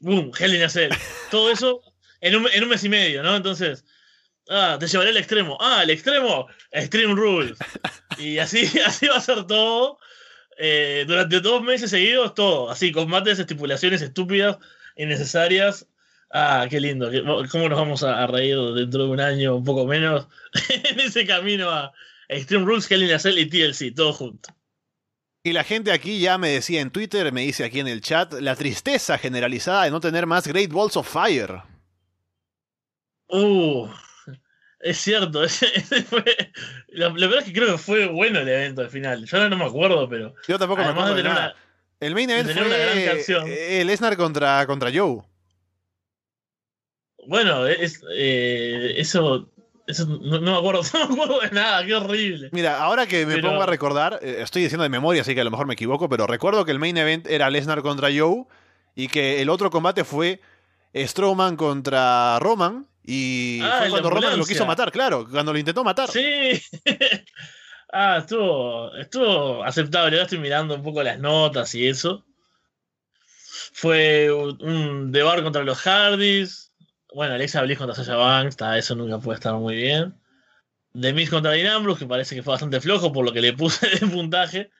boom, Hell in. Todo eso en un, mes y medio, ¿no? Entonces, ah, te llevaré al extremo. Ah, el extremo, Extreme Rules. Y así, así va a ser todo. eh, durante dos meses seguidos, todo. Así, combates, estipulaciones estúpidas, innecesarias. Ah, qué lindo. ¿Cómo nos vamos a, reír dentro de un año, un poco menos, en ese camino a Extreme Rules, Hell in a y TLC, todo junto? Y la gente aquí ya me decía en Twitter, me dice aquí en el chat, la tristeza generalizada de no tener más Great Balls of Fire. Uh, es cierto, ese, ese fue. La, la verdad es que creo que fue bueno el evento al final. Yo ahora no me acuerdo, pero. Yo tampoco me acuerdo de tener nada. una. El main event una gran fue canción. eh, el Lesnar contra, contra Joe. Bueno, es, eh, eso. Eso no, no me acuerdo, no me acuerdo de nada, qué horrible. Mira, ahora que me Pero- pongo a recordar, eh, estoy diciendo de memoria, así que a lo mejor me equivoco, pero recuerdo que el main event era Lesnar contra Joe y que el otro combate fue Strowman contra Roman y Ah, fue cuando Roman lo quiso matar, claro, cuando lo intentó matar. Sí. ah, estuvo, estuvo aceptable. Ahora estoy mirando un poco las notas y eso. Fue un, un The Bar contra los Hardys. Bueno, Alexa Bliss contra Sasha Banks. está, eso nunca puede estar muy bien. The Miz contra Dean Ambrose, que parece que fue bastante flojo por lo que le puse de puntaje.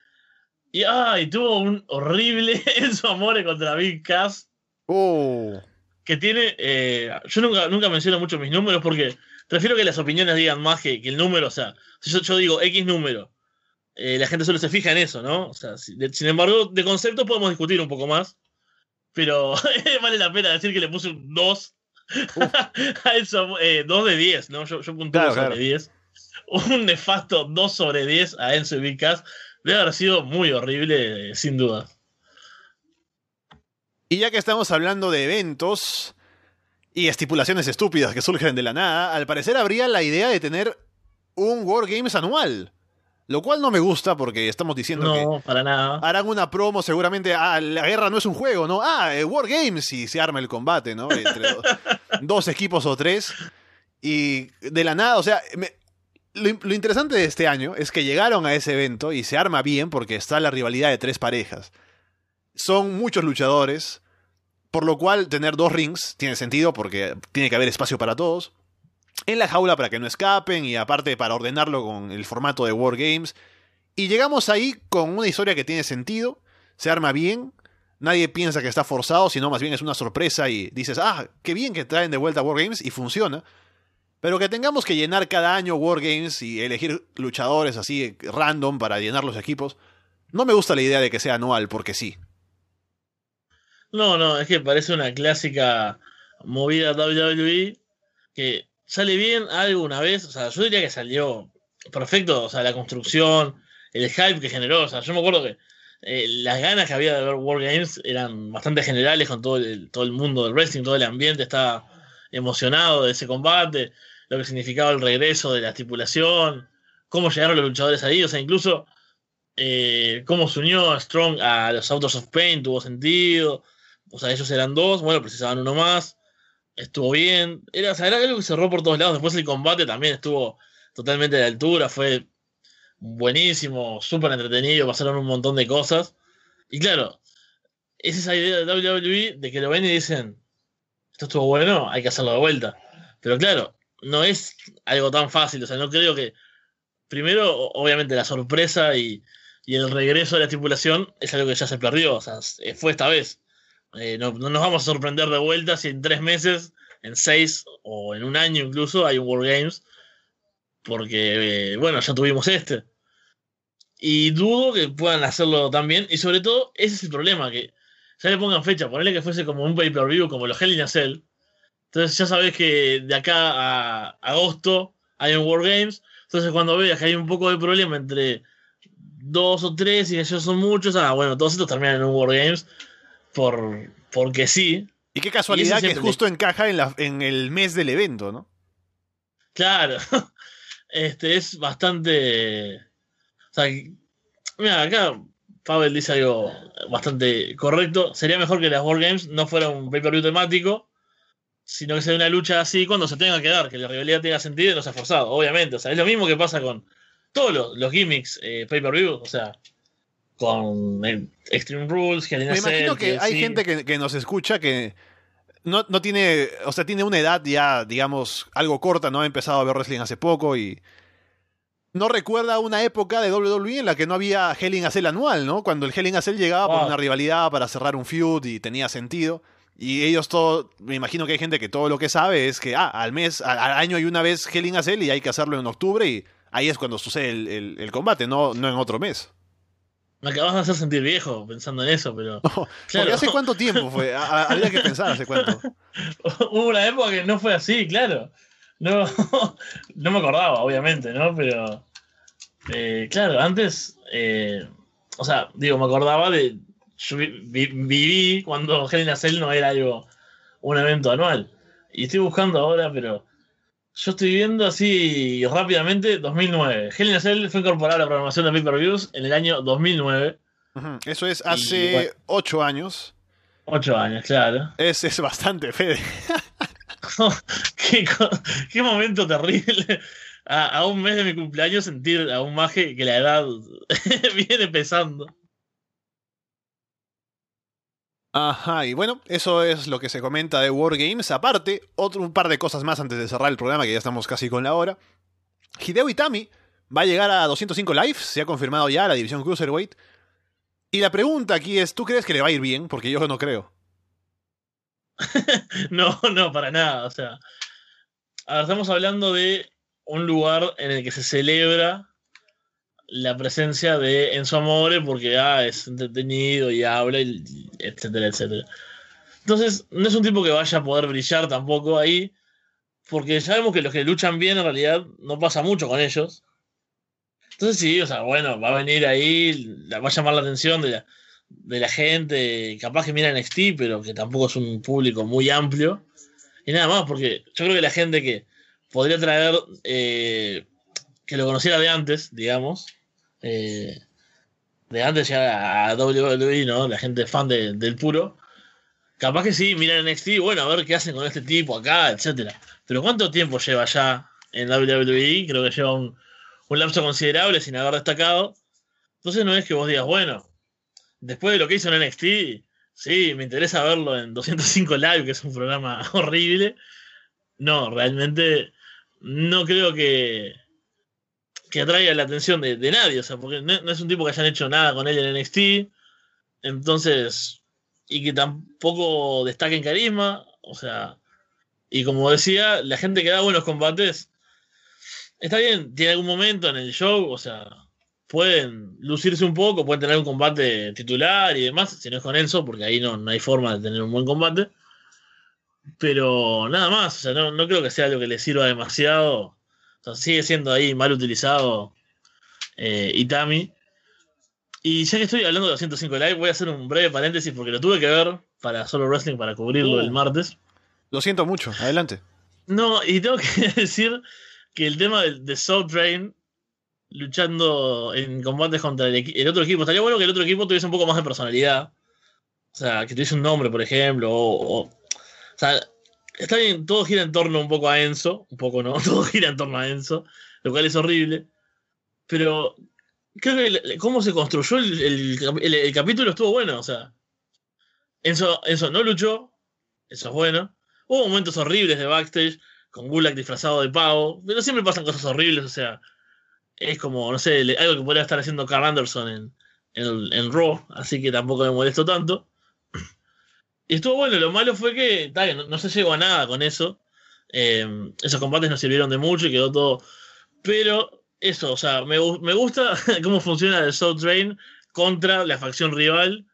Y, ah, y tuvo un horrible Enzo Amore contra Big Cass Oh, que tiene. eh, yo nunca, nunca menciono mucho mis números porque prefiero que las opiniones digan más que, que el número. O sea, si yo, yo digo X número, eh, la gente solo se fija en eso, ¿no? O sea, si- de- sin embargo, de concepto podemos discutir un poco más. Pero vale la pena decir que le puse un 2 eh, 2 de 10, ¿no? Yo, yo puntúo Claro, sobre claro. 10. Un nefasto 2 sobre 10 a Enzo y Big Cass debe haber sido muy horrible, eh, sin duda. Y ya que estamos hablando de eventos y estipulaciones estúpidas que surgen de la nada, al parecer habría la idea de tener un Wargames anual. Lo cual no me gusta porque estamos diciendo que No, para nada. harán una promo seguramente, ah, la guerra no es un juego, ¿no? Ah, eh, Wargames y se arma el combate, ¿no? Entre dos, equipos o tres. Y de la nada, o sea, lo, lo interesante de este año es que llegaron a ese evento y se arma bien porque está la rivalidad de tres parejas. Son muchos luchadores, por lo cual tener dos rings tiene sentido porque tiene que haber espacio para todos. En la jaula para que no escapen y aparte para ordenarlo con el formato de Wargames. Y llegamos ahí con una historia que tiene sentido, se arma bien, nadie piensa que está forzado, sino más bien es una sorpresa y dices, ah, qué bien que traen de vuelta Wargames y funciona. Pero que tengamos que llenar cada año Wargames y elegir luchadores así random para llenar los equipos, no me gusta la idea de que sea anual, porque sí. No, no, es que parece una clásica movida WWE que sale bien algo una vez. O sea, yo diría que salió perfecto. O sea, la construcción, el hype que generó. O sea, yo me acuerdo que eh, las ganas que había de ver Wargames eran bastante generales con todo el, todo el mundo del wrestling, todo el ambiente estaba emocionado de ese combate, lo que significaba el regreso de la estipulación, cómo llegaron los luchadores ahí. O sea, incluso eh, cómo se unió Strong a los Autos of Pain tuvo sentido. O sea, ellos eran dos, bueno, precisaban uno más. Estuvo bien. Era, o sea, era algo que cerró por todos lados. Después el combate también estuvo totalmente de altura. Fue buenísimo, súper entretenido. Pasaron un montón de cosas. Y claro, es esa idea de WWE de que lo ven y dicen: Esto estuvo bueno, hay que hacerlo de vuelta. Pero claro, no es algo tan fácil. O sea, no creo que. Primero, obviamente, la sorpresa y, y el regreso de la estipulación es algo que ya se perdió. O sea, s- fue esta vez. Eh, no, no nos vamos a sorprender de vuelta si en tres meses, en seis o en un año incluso hay un World Games. Porque, eh, bueno, ya tuvimos este. Y dudo que puedan hacerlo tan bien. Y sobre todo, ese es el problema, que ya le pongan fecha, ponerle que fuese como un pay-per-view, como los Hell in a Cell. Entonces ya sabes que de acá a agosto hay un Wargames. Entonces cuando veas que hay un poco de problema entre dos o tres y ellos son muchos, ah, bueno, todos estos terminan en un Wargames por, porque sí. Y qué casualidad que justo encaja en, la, en el mes del evento, ¿no? Claro. Este es bastante. O sea, mira, acá Pavel dice algo bastante correcto. Sería mejor que las Wargames no fuera un pay-per-view temático, sino que sea una lucha así cuando se tenga que dar, que la rivalidad tenga sentido y no sea forzado, obviamente. O sea, es lo mismo que pasa con todos los, gimmicks eh, pay-per-view, o sea, con Extreme Rules, que Me imagino que hay gente que, nos escucha que no, no, tiene, o sea, tiene una edad ya, digamos, algo corta, ¿no? Ha empezado a ver wrestling hace poco y no recuerda una época de WWE en la que no había Hell in a Cell anual, ¿no? Cuando el Hell in a Cell llegaba por una rivalidad para cerrar un feud y tenía sentido. Y ellos todo, me imagino que hay gente que todo lo que sabe es que, ah, al mes, al, año hay una vez Hell in a Cell y hay que hacerlo en octubre y ahí es cuando sucede el, combate, no, no en otro mes. Me acabas de hacer sentir viejo pensando en eso, pero. claro. ¿Hace cuánto tiempo fue? Habría que pensar hace cuánto. Hubo una época que no fue así, claro. No, no me acordaba, obviamente, ¿no? Pero. Eh, claro, antes. Eh, o sea, digo, me acordaba de. Yo viví cuando Hell in no era algo. Un evento anual. Y estoy buscando ahora, pero yo estoy viendo así rápidamente 2009. Hell in fue incorporada a la programación de pay-per-views en el año 2009. Eso es hace 8 años. 8 años, claro. Es, es bastante, Fede. qué, momento terrible. A, a, un mes de mi cumpleaños sentir aún más que la edad viene pesando. Ajá, y bueno, eso es lo que se comenta de Wargames. Aparte, otro, un par de cosas más antes de cerrar el programa, que ya estamos casi con la hora. Hideo Itami va a llegar a 205 lives, se ha confirmado ya la división Cruiserweight. Y la pregunta aquí es, ¿tú crees que le va a ir bien? Porque yo no creo. no, no, para nada. O sea, ahora estamos hablando de un lugar en el que se celebra la presencia de Enzo Amore porque ah, es entretenido y habla, etcétera, etcétera. Entonces, no es un tipo que vaya a poder brillar tampoco ahí, porque sabemos que los que luchan bien en realidad no pasa mucho con ellos. Entonces, sí, o sea, bueno, va a venir ahí, va a llamar la atención de la, gente, capaz que mira NXT, pero que tampoco es un público muy amplio. Y nada más, porque yo creo que la gente que podría traer, eh, que lo conociera de antes, digamos, eh, de antes ya a WWE, ¿no? La gente fan del puro. Capaz que sí, miran NXT, bueno, a ver qué hacen con este tipo acá, etcétera. Pero ¿cuánto tiempo lleva ya en WWE? Creo que lleva un lapso considerable sin haber destacado. Entonces no es que vos digas, bueno, después de lo que hizo en NXT, sí, me interesa verlo en 205 Live, que es un programa horrible. No, realmente no creo que, que atraiga la atención de, nadie, o sea, porque no, es un tipo que hayan hecho nada con él en NXT, entonces, y que tampoco destaque en carisma, o sea, y como decía, la gente que da buenos combates, está bien, tiene algún momento en el show, o sea, pueden lucirse un poco, pueden tener un combate titular y demás, si no es con Enzo, porque ahí no, no hay forma de tener un buen combate. Pero nada más, o sea, no, no creo que sea algo que le sirva demasiado sigue siendo ahí mal utilizado eh, Itami. Y ya que estoy hablando de 205 Live, voy a hacer un breve paréntesis porque lo tuve que ver para Solo Wrestling para cubrirlo el uh. martes. Lo siento mucho, adelante. No, y tengo que decir que el tema de, Soul Train luchando en combates contra el, otro equipo, estaría bueno que el otro equipo tuviese un poco más de personalidad. O sea, que tuviese un nombre, por ejemplo, o, o sea, está bien, todo gira en torno un poco a Enzo, un poco no, todo gira en torno a Enzo, lo cual es horrible. Pero creo que cómo se construyó el, capítulo estuvo bueno, o sea. Enzo, Enzo no luchó, eso es bueno. Hubo momentos horribles de backstage, con Gulak disfrazado de pavo, pero siempre pasan cosas horribles, o sea. Es como, no sé, algo que podría estar haciendo Carl Anderson en, en, en Raw, así que tampoco me molesto tanto. Y estuvo bueno, lo malo fue que, no, se llegó a nada con eso. Em, esos combates no sirvieron de mucho y quedó todo. Pero eso, o sea, me, gusta cómo funciona el Soul Train contra la facción rival.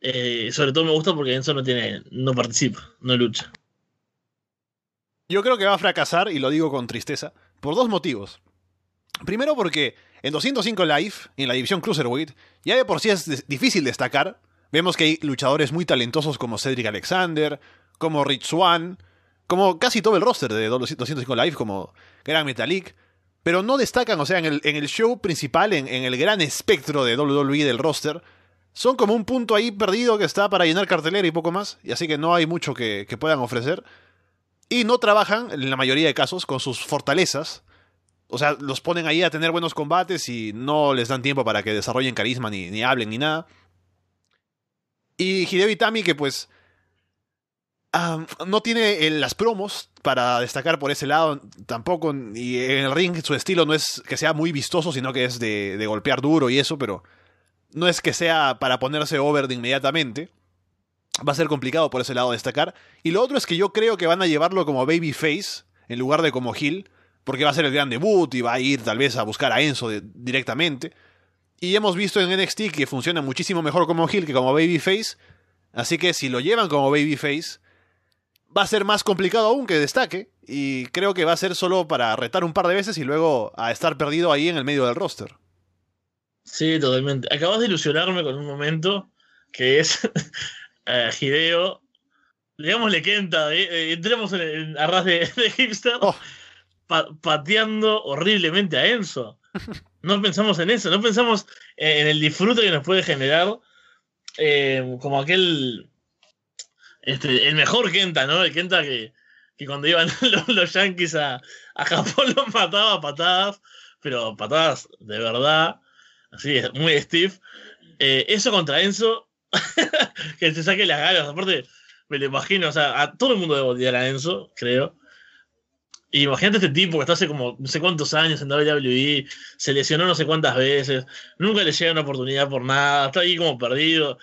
Eh, sobre todo me gusta porque Enzo no tiene, no participa, no lucha. Yo creo que va a fracasar, y lo digo con tristeza, por dos motivos. Primero porque en 205 Live, en la división Cruiserweight, ya de por sí es difícil destacar. Vemos que hay luchadores muy talentosos como Cedric Alexander, como Rich Swan, como casi todo el roster de 205 Live, como Gran Metalik, pero no destacan, o sea, en el, en el show principal, en, en, el gran espectro de WWE del roster, son como un punto ahí perdido que está para llenar cartelera y poco más, y así que no hay mucho que, que puedan ofrecer. Y no trabajan, en la mayoría de casos, con sus fortalezas. O sea, los ponen ahí a tener buenos combates y no les dan tiempo para que desarrollen carisma, ni, ni hablen, ni nada. Y Hideo Itami, que pues no tiene las promos para destacar por ese lado tampoco. Y en el ring su estilo no es que sea muy vistoso, sino que es de, de, golpear duro y eso, pero no es que sea para ponerse over de inmediatamente. Va a ser complicado por ese lado destacar. Y lo otro es que yo creo que van a llevarlo como babyface en lugar de como heel, porque va a ser el gran debut y va a ir tal vez a buscar a Enzo directamente. Y hemos visto en NXT que funciona muchísimo mejor como heel que como babyface. Así que si lo llevan como babyface, va a ser más complicado aún que destaque. Y creo que va a ser solo para retar un par de veces y luego a estar perdido ahí en el medio del roster. Sí, totalmente. Acabas de ilusionarme con un momento que es uh, Hideo. Digámosle Kenta, eh, entremos en, en arras de, de hipster, oh. pa pateando horriblemente a Enzo. No pensamos en eso, no pensamos en el disfrute que nos puede generar eh, como aquel este, el mejor Kenta, ¿no? El Kenta que, que cuando iban los, los Yankees a, a, Japón los mataba a patadas, pero patadas de verdad, así, muy Steve. Eh, eso contra Enzo, que se saque las ganas, aparte, me lo imagino, o sea, a todo el mundo debe odiar a Enzo, creo. Y imagínate este tipo que está hace como no sé cuántos años en WWE, se lesionó no sé cuántas veces, nunca le llega una oportunidad por nada, está ahí como perdido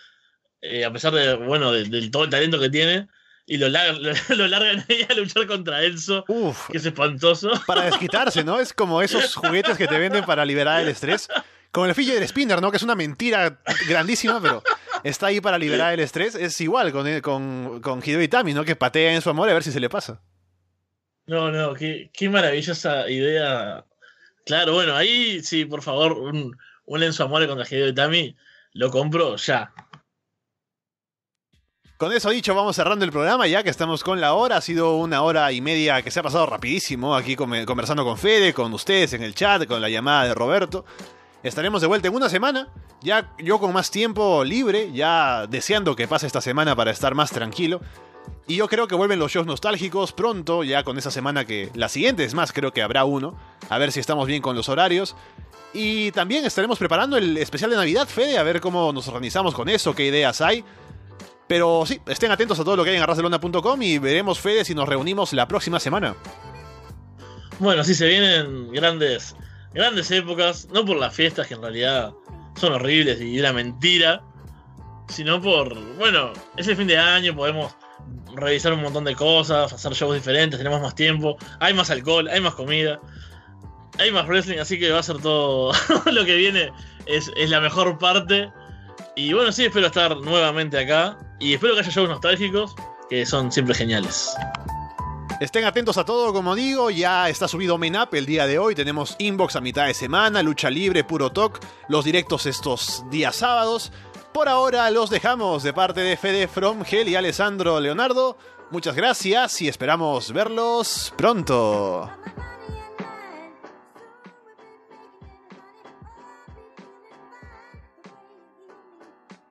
eh, a pesar de, bueno, de, de, todo el talento que tiene, y lo, lar lo, lo largan ahí a luchar contra Enzo, Uf, que es espantoso. Para desquitarse, ¿no? Es como esos juguetes que te venden para liberar el estrés. Como el fidget spinner, ¿no? Que es una mentira grandísima, pero está ahí para liberar el estrés. Es igual con, con, con Hideo Itami, ¿no? Que patea en su amor a ver si se le pasa. No, no, qué, qué maravillosa idea. Claro, bueno, ahí sí, por favor, un, un Enzo Amore contra Hideo Itami, lo compro ya. Con eso dicho, vamos cerrando el programa ya que estamos con la hora. Ha sido una hora y media que se ha pasado rapidísimo aquí conversando con Fede, con ustedes en el chat, con la llamada de Roberto. Estaremos de vuelta en una semana, ya yo con más tiempo libre, ya deseando que pase esta semana para estar más tranquilo. Y yo creo que vuelven los shows nostálgicos pronto, ya con esa semana que la siguiente es más, creo que habrá uno. A ver si estamos bien con los horarios. Y también estaremos preparando el especial de Navidad, Fede, a ver cómo nos organizamos con eso, qué ideas hay. Pero sí, estén atentos a todo lo que hay en arrasdelona.com y veremos, Fede, si nos reunimos la próxima semana. Bueno, sí, se vienen grandes, grandes épocas, no por las fiestas que en realidad son horribles y una mentira, sino por, bueno, ese fin de año podemos revisar un montón de cosas, hacer shows diferentes, tenemos más tiempo, hay más alcohol, hay más comida, hay más wrestling, así que va a ser todo lo que viene, es, es la mejor parte. Y bueno, sí, espero estar nuevamente acá. Y espero que haya shows nostálgicos, que son siempre geniales. Estén atentos a todo, como digo, ya está subido Main el día de hoy, tenemos inbox a mitad de semana, lucha libre, puro talk, los directos estos días sábados. Por ahora los dejamos de parte de Fede From y Alessandro Leonardo. Muchas gracias y esperamos verlos pronto.